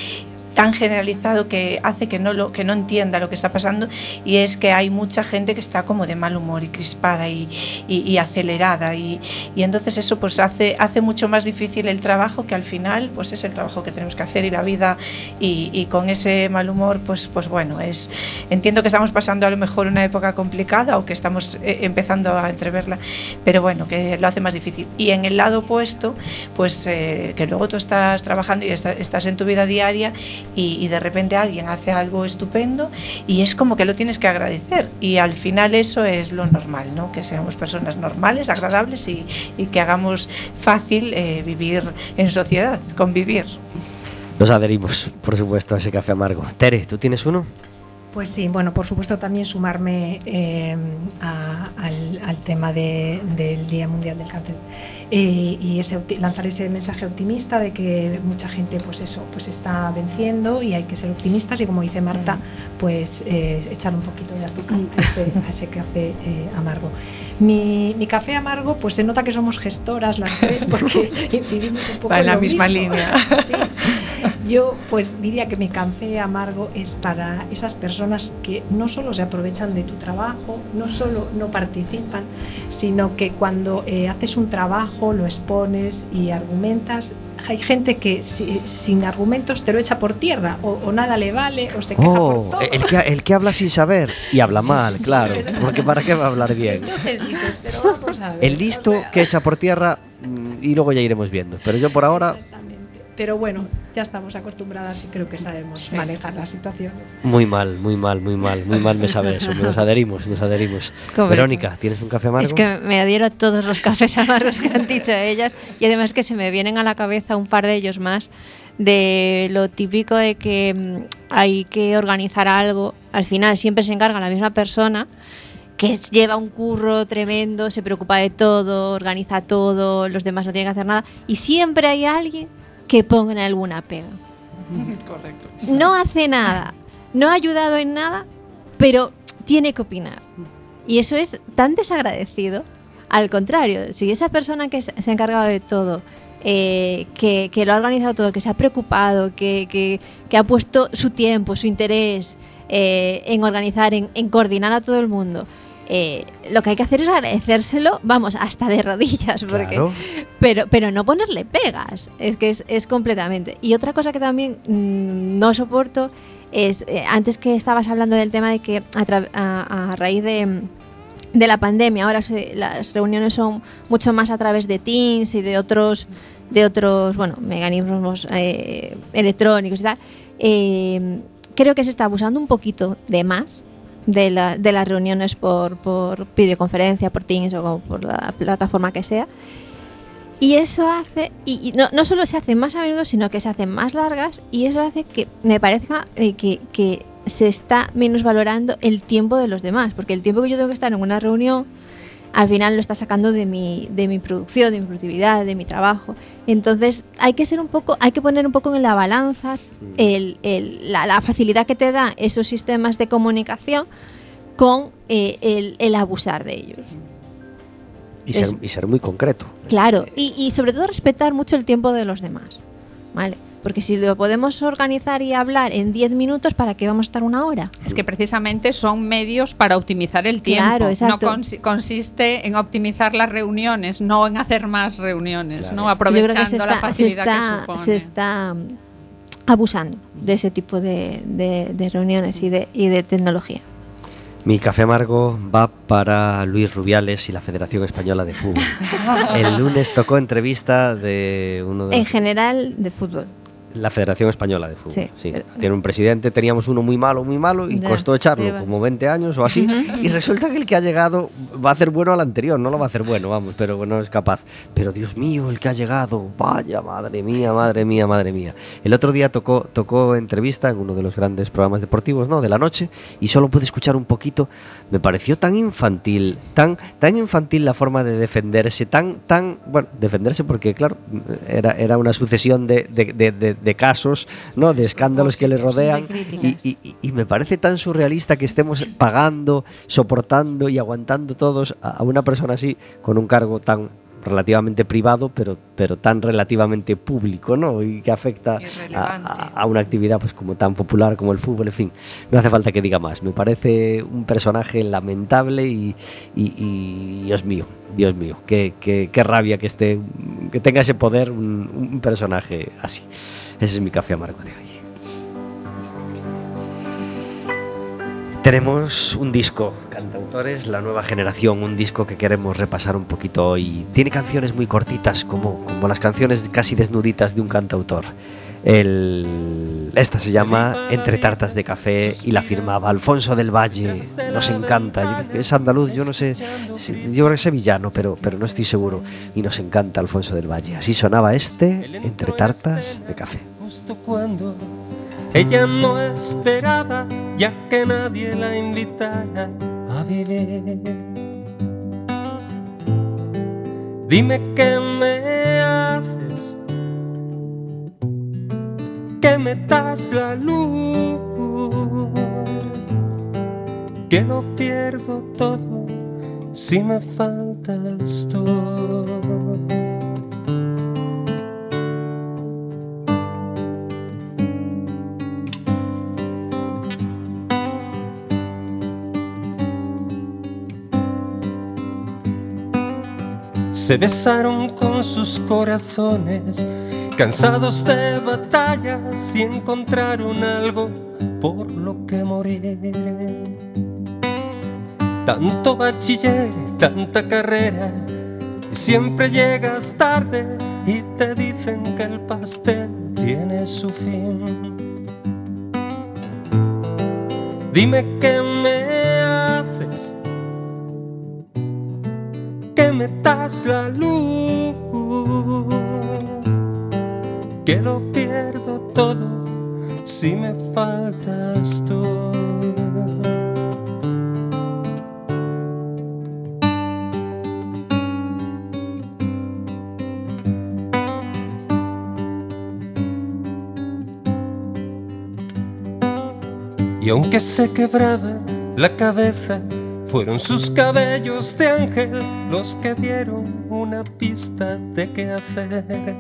tan generalizado que hace que no lo que no entienda lo que está pasando y es que hay mucha gente que está como de mal humor y crispada y, y- acelerada y, y entonces eso pues hace hace mucho más difícil el trabajo que al final pues es el trabajo que tenemos que hacer y la vida y, y con ese mal humor pues pues bueno es entiendo que estamos pasando a lo mejor una época complicada o que estamos eh, empezando a entreverla pero bueno que lo hace más difícil. Y en el lado opuesto pues eh, que luego tú estás trabajando y está- estás en tu vida diaria y, y de repente alguien hace algo estupendo y es como que lo tienes que agradecer y al final eso es lo normal, ¿no? que seamos personas normales, agradables y, que hagamos fácil eh, vivir en sociedad, convivir. Nos adherimos, por supuesto, a ese café amargo. Tere, ¿tú tienes uno? Pues sí, bueno, por supuesto también sumarme eh, a- al, al tema de- del Día Mundial del Cáncer Eh, y ese, lanzar ese mensaje optimista de que mucha gente pues eso pues está venciendo y hay que ser optimistas y como dice Marta pues eh, echar un poquito de azúcar a ese, a ese café eh, amargo. Mi, mi café amargo pues se nota que somos gestoras las tres porque incidimos un poco Va en la lo misma mismo. línea. Sí. Yo pues diría que mi café amargo es para esas personas que no solo se aprovechan de tu trabajo, no solo no participan, sino que cuando eh, haces un trabajo, lo expones y argumentas, hay gente que si- sin argumentos te lo echa por tierra o, o nada le vale o se queja por Oh, todo. el que, el que habla sin saber y habla mal, claro. Porque ¿para qué va a hablar bien? Entonces dices, pero vamos a ver. El listo que echa por tierra mm, y luego ya iremos viendo. Pero yo por ahora. Pero bueno, ya estamos acostumbradas y creo que sabemos manejar las situaciones. muy mal, muy mal, muy mal, muy mal me sabe eso. Nos adherimos, nos adherimos. Correcto. Verónica, ¿tienes un café amargo? Es que me adhiero a todos los cafés amargos que han dicho ellas y además que se me vienen a la cabeza un par de ellos más de lo típico de que mm, hay que organizar algo, al final siempre se encarga la misma persona que lleva un curro tremendo, se preocupa de todo, organiza todo, los demás no tienen que hacer nada y siempre hay alguien que ponga alguna pega. Correcto. No hace nada, no ha ayudado en nada, pero tiene que opinar. Y eso es tan desagradecido. Al contrario, si esa persona que se se ha encargado de todo, eh, que, que lo ha organizado todo, que se ha preocupado, que, que- que ha puesto su tiempo, su interés eh, en organizar, en, en coordinar a todo el mundo, eh, lo que hay que hacer es agradecérselo, vamos, hasta de rodillas, porque Claro. pero, pero no ponerle pegas, es que es, es completamente. Y otra cosa que también mm, no soporto es, eh, antes que estabas hablando del tema de que a, tra- a- a raíz de, de la pandemia ahora se- las reuniones son mucho más a través de Teams y de otros, de otros bueno, mecanismos eh, electrónicos y tal, eh, creo que se está abusando un poquito de más de, la- de las reuniones por, por videoconferencia, por Teams o por la plataforma que sea. Y eso hace, y, no, no solo se hace más a menudo, sino que se hacen más largas y eso hace que me parezca eh, que, que se está menos valorando el tiempo de los demás, porque el tiempo que yo tengo que estar en una reunión, al final lo está sacando de mi, de mi producción, de mi productividad, de mi trabajo. Entonces hay que ser un poco, hay que poner un poco en la balanza el- el- la, la facilidad que te dan esos sistemas de comunicación con eh, el, el abusar de ellos. Y ser, y ser muy concreto. Claro, y, y sobre todo respetar mucho el tiempo de los demás. ¿Vale? Porque si lo podemos organizar y hablar en 10 minutos, ¿para qué vamos a estar una hora? Es que precisamente son medios para optimizar el tiempo. Claro, no exacto. consi- consiste en optimizar las reuniones, no en hacer más reuniones, Claro. ¿no? Aprovechando creo que se la está, se facilidad que está, supone. se está mm, abusando de ese tipo de, de- de reuniones y de, y de tecnología. Mi café amargo va para Luis Rubiales y la Federación Española de Fútbol. El lunes tocó entrevista de uno de En los- general, de fútbol. La Federación Española de Fútbol. Sí. Sí. Tiene un presidente, teníamos uno muy malo, muy malo, y Ya, costó echarlo lleva. como 20 años o así. y resulta que el que ha llegado va a hacer bueno al anterior, no lo va a hacer bueno, vamos, pero bueno, es capaz. Pero Dios mío, el que ha llegado, vaya, madre mía, madre mía, madre mía. El otro día tocó, tocó entrevista en uno de los grandes programas deportivos, ¿no? De la noche, y solo pude escuchar un poquito. Me pareció tan infantil, tan, tan infantil la forma de defenderse, tan, tan, bueno, defenderse porque, claro, era, era una sucesión de, de- de- de- de casos, ¿no? De escándalos que le rodean. De Y, y- y- y me parece tan surrealista que estemos pagando, soportando y aguantando todos a, a una persona así con un cargo tan relativamente privado, pero, pero tan relativamente público, ¿no? Y que afecta a, una actividad pues como tan popular como el fútbol, en fin. No hace falta que diga más. Me parece un personaje lamentable y, y- y, Dios mío, Dios mío, qué, qué- qué rabia que esté, que tenga ese poder un, un personaje así. Ese es mi café amargo de hoy. Tenemos un disco, Cantautores, la nueva generación, un disco que queremos repasar un poquito hoy. Tiene canciones muy cortitas, como, como las canciones casi desnuditas de un cantautor. El- esta se llama Entre tartas de café y la firmaba Alfonso del Valle. Nos encanta. Es andaluz, yo no sé, yo creo que es sevillano, pero, pero no estoy seguro. Y nos encanta Alfonso del Valle. Así sonaba este Entre tartas de café. justo cuando ella no esperaba, ya que nadie la invitara vivir. Dime qué me haces, que me das la luz, que lo pierdo todo si me faltas tú. Se besaron con sus corazones, cansados de batallas y encontraron algo por lo que morir. Tanto bachiller, tanta carrera, y siempre llegas tarde y te dicen que el pastel tiene su fin. Dime qué das la luz, que lo pierdo todo si me faltas tú. Y aunque se quebraba la cabeza, fueron sus cabellos de ángel los que dieron una pista de qué hacer.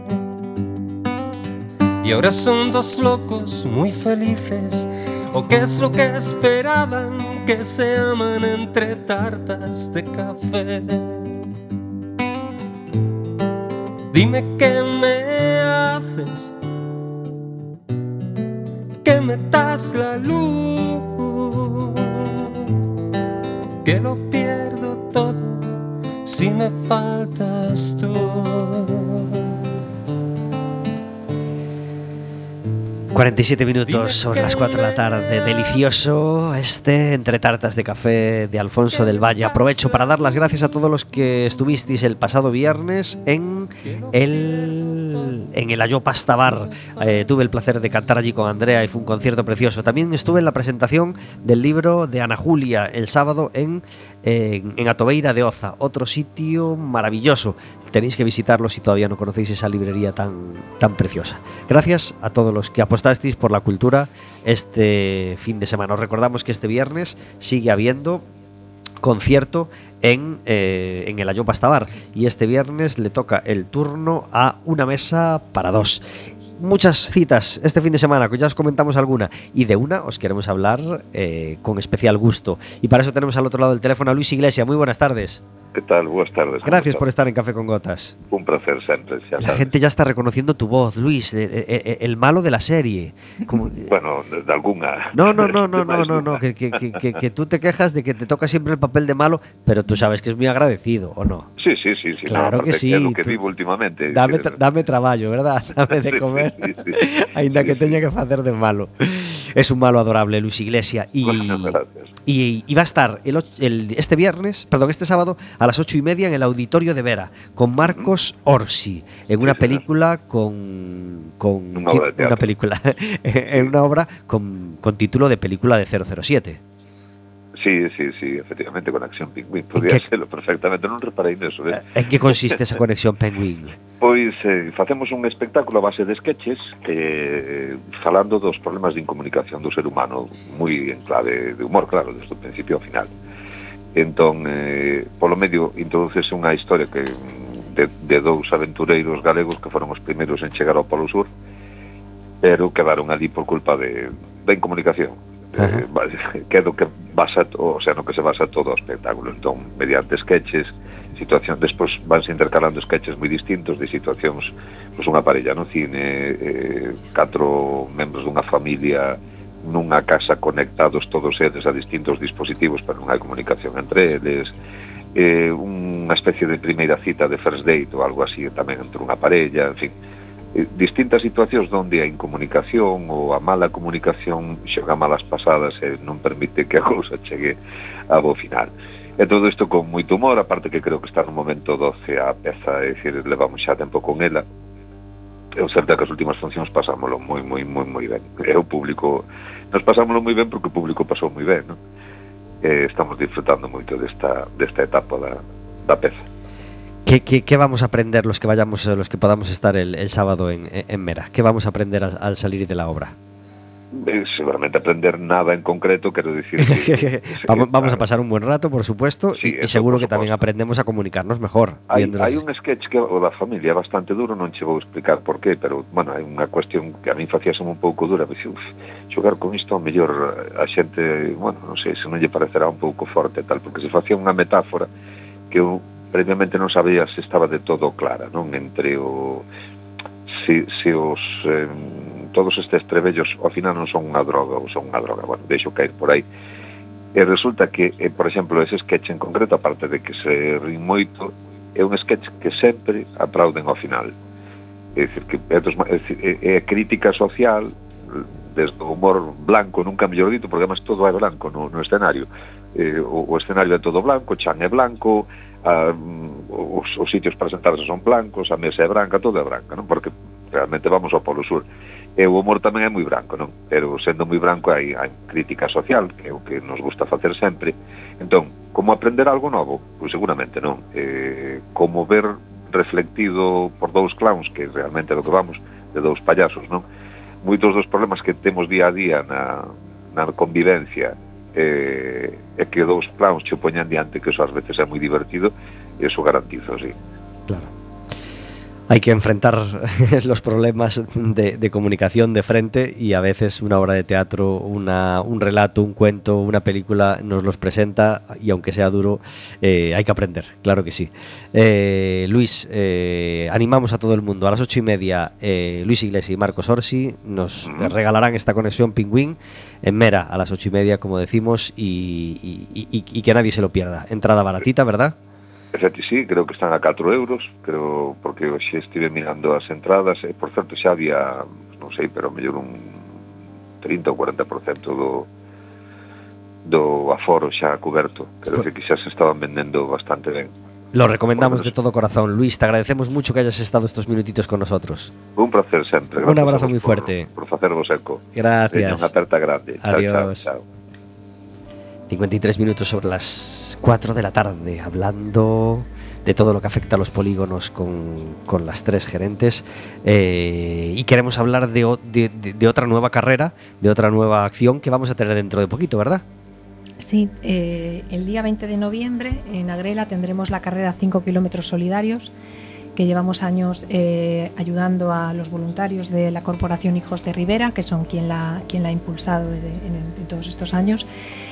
Y ahora son dos locos muy felices, o qué es lo que esperaban que se aman entre tartas de café. Dime qué me haces que me das la luz, faltas tú. 47 minutos sobre las 4 de la tarde. Delicioso este entre tartas de café de Alfonso del Valle. Aprovecho para dar las gracias a todos los que estuvisteis el pasado viernes en el en el Ayopas Bar. Eh, tuve el placer de cantar allí con Andrea y fue un concierto precioso. También estuve en la presentación del libro de Ana Julia el sábado en, en, en Atobeira de Oza, otro sitio maravilloso. Tenéis que visitarlo si todavía no conocéis esa librería tan, tan preciosa. Gracias a todos los que apostasteis por la cultura este fin de semana. Os recordamos que este viernes sigue habiendo concierto en, eh, en el Ayopas Bar y este viernes le toca el turno a una mesa para dos. Muchas citas este fin de semana, que ya os comentamos alguna, y de una os queremos hablar eh, con especial gusto. Y para eso tenemos al otro lado del teléfono a Luis Iglesia. Muy buenas tardes. ¿Qué tal? Buenas tardes. Gracias por estar en Café con Gotas. Un placer siempre. Ya La sabes. gente ya está reconociendo tu voz, Luis, eh, eh, eh, el malo de la serie. Como- Bueno, de, alguna. No, no, no, no, no, no, no, que- que- que- que tú te quejas de que te toca siempre el papel de malo, pero tú sabes que es muy agradecido, ¿o no? Sí, sí, sí, sí. Claro no, que sí, É o que tú- vivo últimamente. Dame, tra- dame traballo, verdad? Dame de comer. sí, sí, sí. Ainda que teña que facer de malo. Es un malo adorable, Luis Iglesia. Y, Bueno, y, y va a estar el, el- este viernes, perdón, este sábado a las ocho y media en el Auditorio de Vera con Marcos Orsi en una película con, con obra una película en una obra con, con título de película de 007. Sí, sí, sí, efectivamente, conexión pingüín. Podría que... serlo perfectamente, non reparei neso. Eh? En que consiste esa conexión pingüín? Pois eh, facemos un espectáculo a base de sketches eh, falando dos problemas de incomunicación do ser humano, moi en clave de humor, claro, desde o principio ao final. Entón, eh, polo medio, introducese unha historia que de, de dous aventureiros galegos que foron os primeiros en chegar ao Polo Sur, pero quedaron ali por culpa de, da incomunicación eh, que é do que basa o sea, no que se basa todo o espectáculo. Entón mediante sketches situación despois vanse intercalando sketches moi distintos de situacións pois unha parella no cine eh, catro membros dunha familia nunha casa conectados todos eles a distintos dispositivos para unha comunicación entre eles. Eh, unha especie de primeira cita de first date ou algo así tamén entre unha parella en fin. Eh, distintas situacións onde a incomunicación ou a mala comunicación xoga malas pasadas e non permite que a cousa chegue a bo final. E todo isto con moito humor, aparte que creo que está no momento doce a peza, é dicir, levamos xa tempo con ela, é o certo que as últimas funcións pasámoslo moi, moi, moi, moi ben. E o público, nos pasámoslo moi ben porque o público pasou moi ben, non? E estamos disfrutando moito desta, desta etapa da, da peza. ¿Qué, qué, ¿Qué, vamos a aprender los que vayamos, eh, los que podamos estar el, el sábado en, en, Mera? ¿Qué vamos a aprender al, al salir de la obra? Eh, seguramente aprender nada en concreto, quiero decir. Que, vamos, vamos, a pasar un buen rato, por supuesto, sí, y, y, seguro que también aprendemos a comunicarnos mejor. Hay, hay un sketch que o da familia bastante duro, non che vou explicar por qué, pero, bueno, hai unha cuestión que a mí facíase un pouco dura, pues, uf, xogar con isto a mellor eh, a xente, bueno, non sei, se non lle parecerá un pouco forte tal, porque se facía unha metáfora que eu previamente non sabía se estaba de todo clara, non entre o se, se os eh, todos estes trebellos ao final non son unha droga ou son unha droga, bueno, deixo caer por aí. E resulta que, eh, por exemplo, ese sketch en concreto, aparte de que se rin moito, é un sketch que sempre aplauden ao final. É dicir, que é, dos, é, é é crítica social desde o humor blanco, nunca mellor dito, porque además todo é blanco no, no escenario. Eh, o, o escenario é todo blanco, chan é blanco, a, os, os sitios para sentarse son blancos, a mesa é branca, todo é branca, non? Porque realmente vamos ao Polo Sur. E o humor tamén é moi branco, non? Pero sendo moi branco hai, hai crítica social, que é o que nos gusta facer sempre. Entón, como aprender algo novo? Pois seguramente non. Eh, como ver reflectido por dous clowns, que realmente é do que vamos, de dous payasos, non? Moitos dos problemas que temos día a día na, na convivencia eh, e que dous clowns che poñan diante que eso ás veces é moi divertido e eso garantizo, sí. Claro. Hay que enfrentar los problemas de, de comunicación de frente y a veces una obra de teatro, una, un relato, un cuento, una película nos los presenta y aunque sea duro, eh, hay que aprender, claro que sí. Eh, Luis, eh, animamos a todo el mundo. A las ocho y media, eh, Luis Iglesias y Marcos Orsi nos regalarán esta conexión pingüín en Mera a las ocho y media, como decimos, y, y- y- y que nadie se lo pierda. Entrada baratita, ¿verdad? E sí, creo que están a 4 euros, creo, porque hoxe estive mirando as entradas, e por certo xa había, non sei, pero mellor un 30 ou 40% do, do aforo xa coberto. Creo que quizás estaban vendendo bastante ben. Lo recomendamos de todo corazón. Luis, te agradecemos mucho que hayas estado estos minutitos con nosotros. Un placer siempre. Gracias un abrazo muy fuerte. Por, por hacervos eco. Gracias. Una aperta grande. Adiós. Chao, chao, chao. 53 minutos sobre las 4 de la tarde, hablando de todo lo que afecta a los polígonos con, con las tres gerentes. Eh, y queremos hablar de, de- otra nueva carrera, de otra nueva acción que vamos a tener dentro de poquito, ¿verdad? Sí, eh, el día 20 de noviembre en Agrela tendremos la carrera 5 kilómetros solidarios que llevamos años eh, ayudando a los voluntarios de la Corporación Hijos de Rivera, que son quien la, quien la ha impulsado en todos estos años.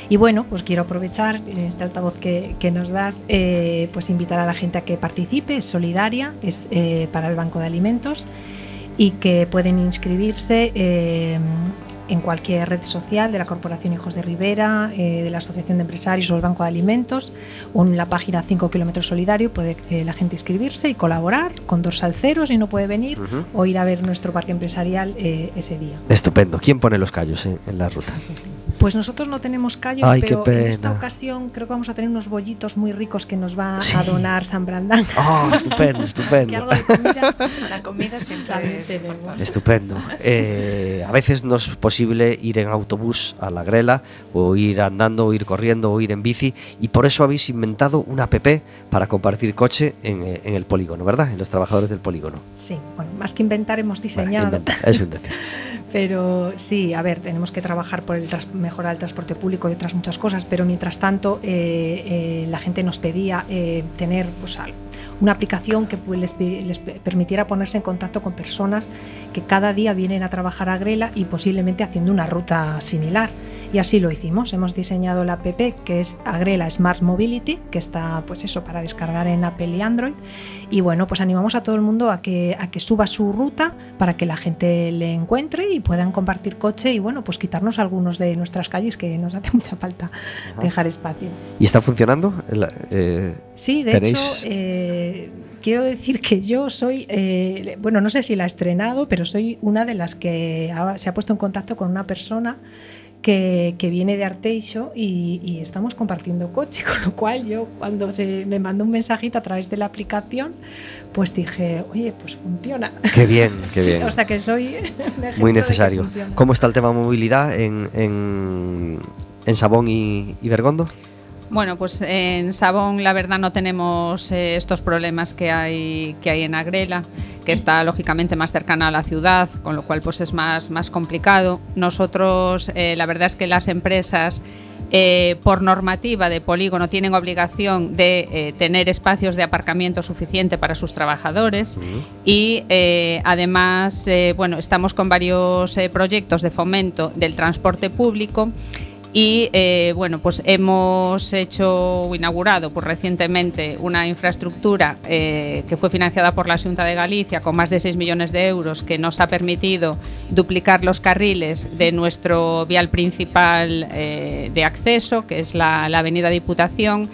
Y bueno, pues quiero aprovechar este altavoz que, que nos das, eh, pues invitar a la gente a que participe, es solidaria, es eh, para el Banco de Alimentos y que pueden inscribirse eh, en cualquier red social de la Corporación Hijos de Rivera, eh, de la Asociación de Empresarios o el Banco de Alimentos, o en la página 5 Kilómetros Solidario puede eh, la gente inscribirse y colaborar con dorsal cero si no puede venir o ir a ver nuestro parque empresarial eh, ese día. Estupendo. ¿Quién pone los callos en, en la ruta? Pues nosotros no tenemos callos, Ay, pero en esta ocasión creo que vamos a tener unos bollitos muy ricos que nos va a donar San Brandán. Oh, estupendo, que estupendo. algo de comida La comida siempre es. Estupendo. Eh, a veces no es posible ir en autobús a la grela, o ir andando, o ir corriendo, o ir en bici, y por eso habéis inventado una app para compartir coche en, eh, en el polígono, ¿verdad? En los trabajadores del polígono. Sí, bueno, más que inventar hemos Bueno, diseñado. inventa, es un decir. Pero sí, a ver, tenemos que trabajar por el mejorar el transporte público y otras muchas cosas, pero mientras tanto eh, eh, la gente nos pedía eh, tener pues, una aplicación que les, les pe- permitiera ponerse en contacto con personas que cada día vienen a trabajar a Grela y posiblemente haciendo una ruta similar. Y así lo hicimos. Hemos diseñado la app que es Agrela Smart Mobility, que está pues eso para descargar en Apple y Android. Y bueno, pues animamos a todo el mundo a que, a que suba su ruta para que la gente le encuentre y puedan compartir coche y bueno, pues quitarnos algunos de nuestras calles que nos hace mucha falta dejar espacio. ¿Y está funcionando? Eh, Sí, de ¿Tenéis- hecho, eh, quiero decir que yo soy, eh, bueno, no sé si la he estrenado, pero soy una de las que ha- se ha puesto en contacto con una persona que, que viene de Arteixo y, y estamos compartiendo coche, con lo cual yo cuando se me mandó un mensajito a través de la aplicación, pues dije, oye, pues funciona. Qué bien, qué Sí, bien. O sea que soy Muy necesario. ¿Cómo está el tema movilidad en, en, en Sabón y, y Bergondo? Bueno, pues en Sabón la verdad no tenemos eh, estos problemas que hay, que hay en Agrela, que está lógicamente más cercana a la ciudad, con lo cual pues es más, más complicado. Nosotros, eh, la verdad es que las empresas eh, por normativa de polígono tienen obligación de tener espacios de aparcamiento suficiente para sus trabajadores y eh, además bueno estamos con varios proyectos de fomento del transporte público y eh, bueno, pues hemos hecho o inaugurado pues, recientemente una infraestructura eh, que fue financiada por la Junta de Galicia con más de 6 millones de euros que nos ha permitido duplicar los carriles de nuestro vial principal eh, de acceso, que es la, la Avenida Diputación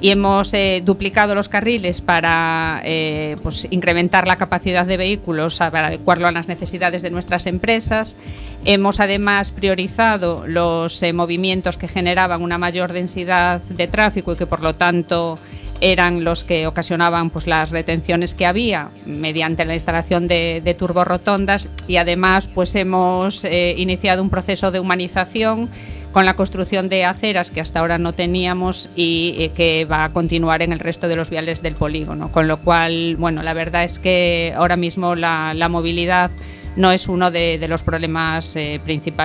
y hemos eh, duplicado los carriles para eh, pues, incrementar la capacidad de vehículos para adecuarlo a las necesidades de nuestras empresas. Hemos además priorizado los eh, movimientos que generaban una mayor densidad de tráfico y que por lo tanto eran los que ocasionaban pues, las retenciones que había mediante la instalación de, de turborotondas y además pues, hemos iniciado un proceso de humanización con la construcción de aceras que hasta ahora no teníamos y eh, que va a continuar en el resto de los viales del polígono. Con lo cual, bueno, la verdad es que ahora mismo la, movilidad no es uno de, de los problemas eh, principales.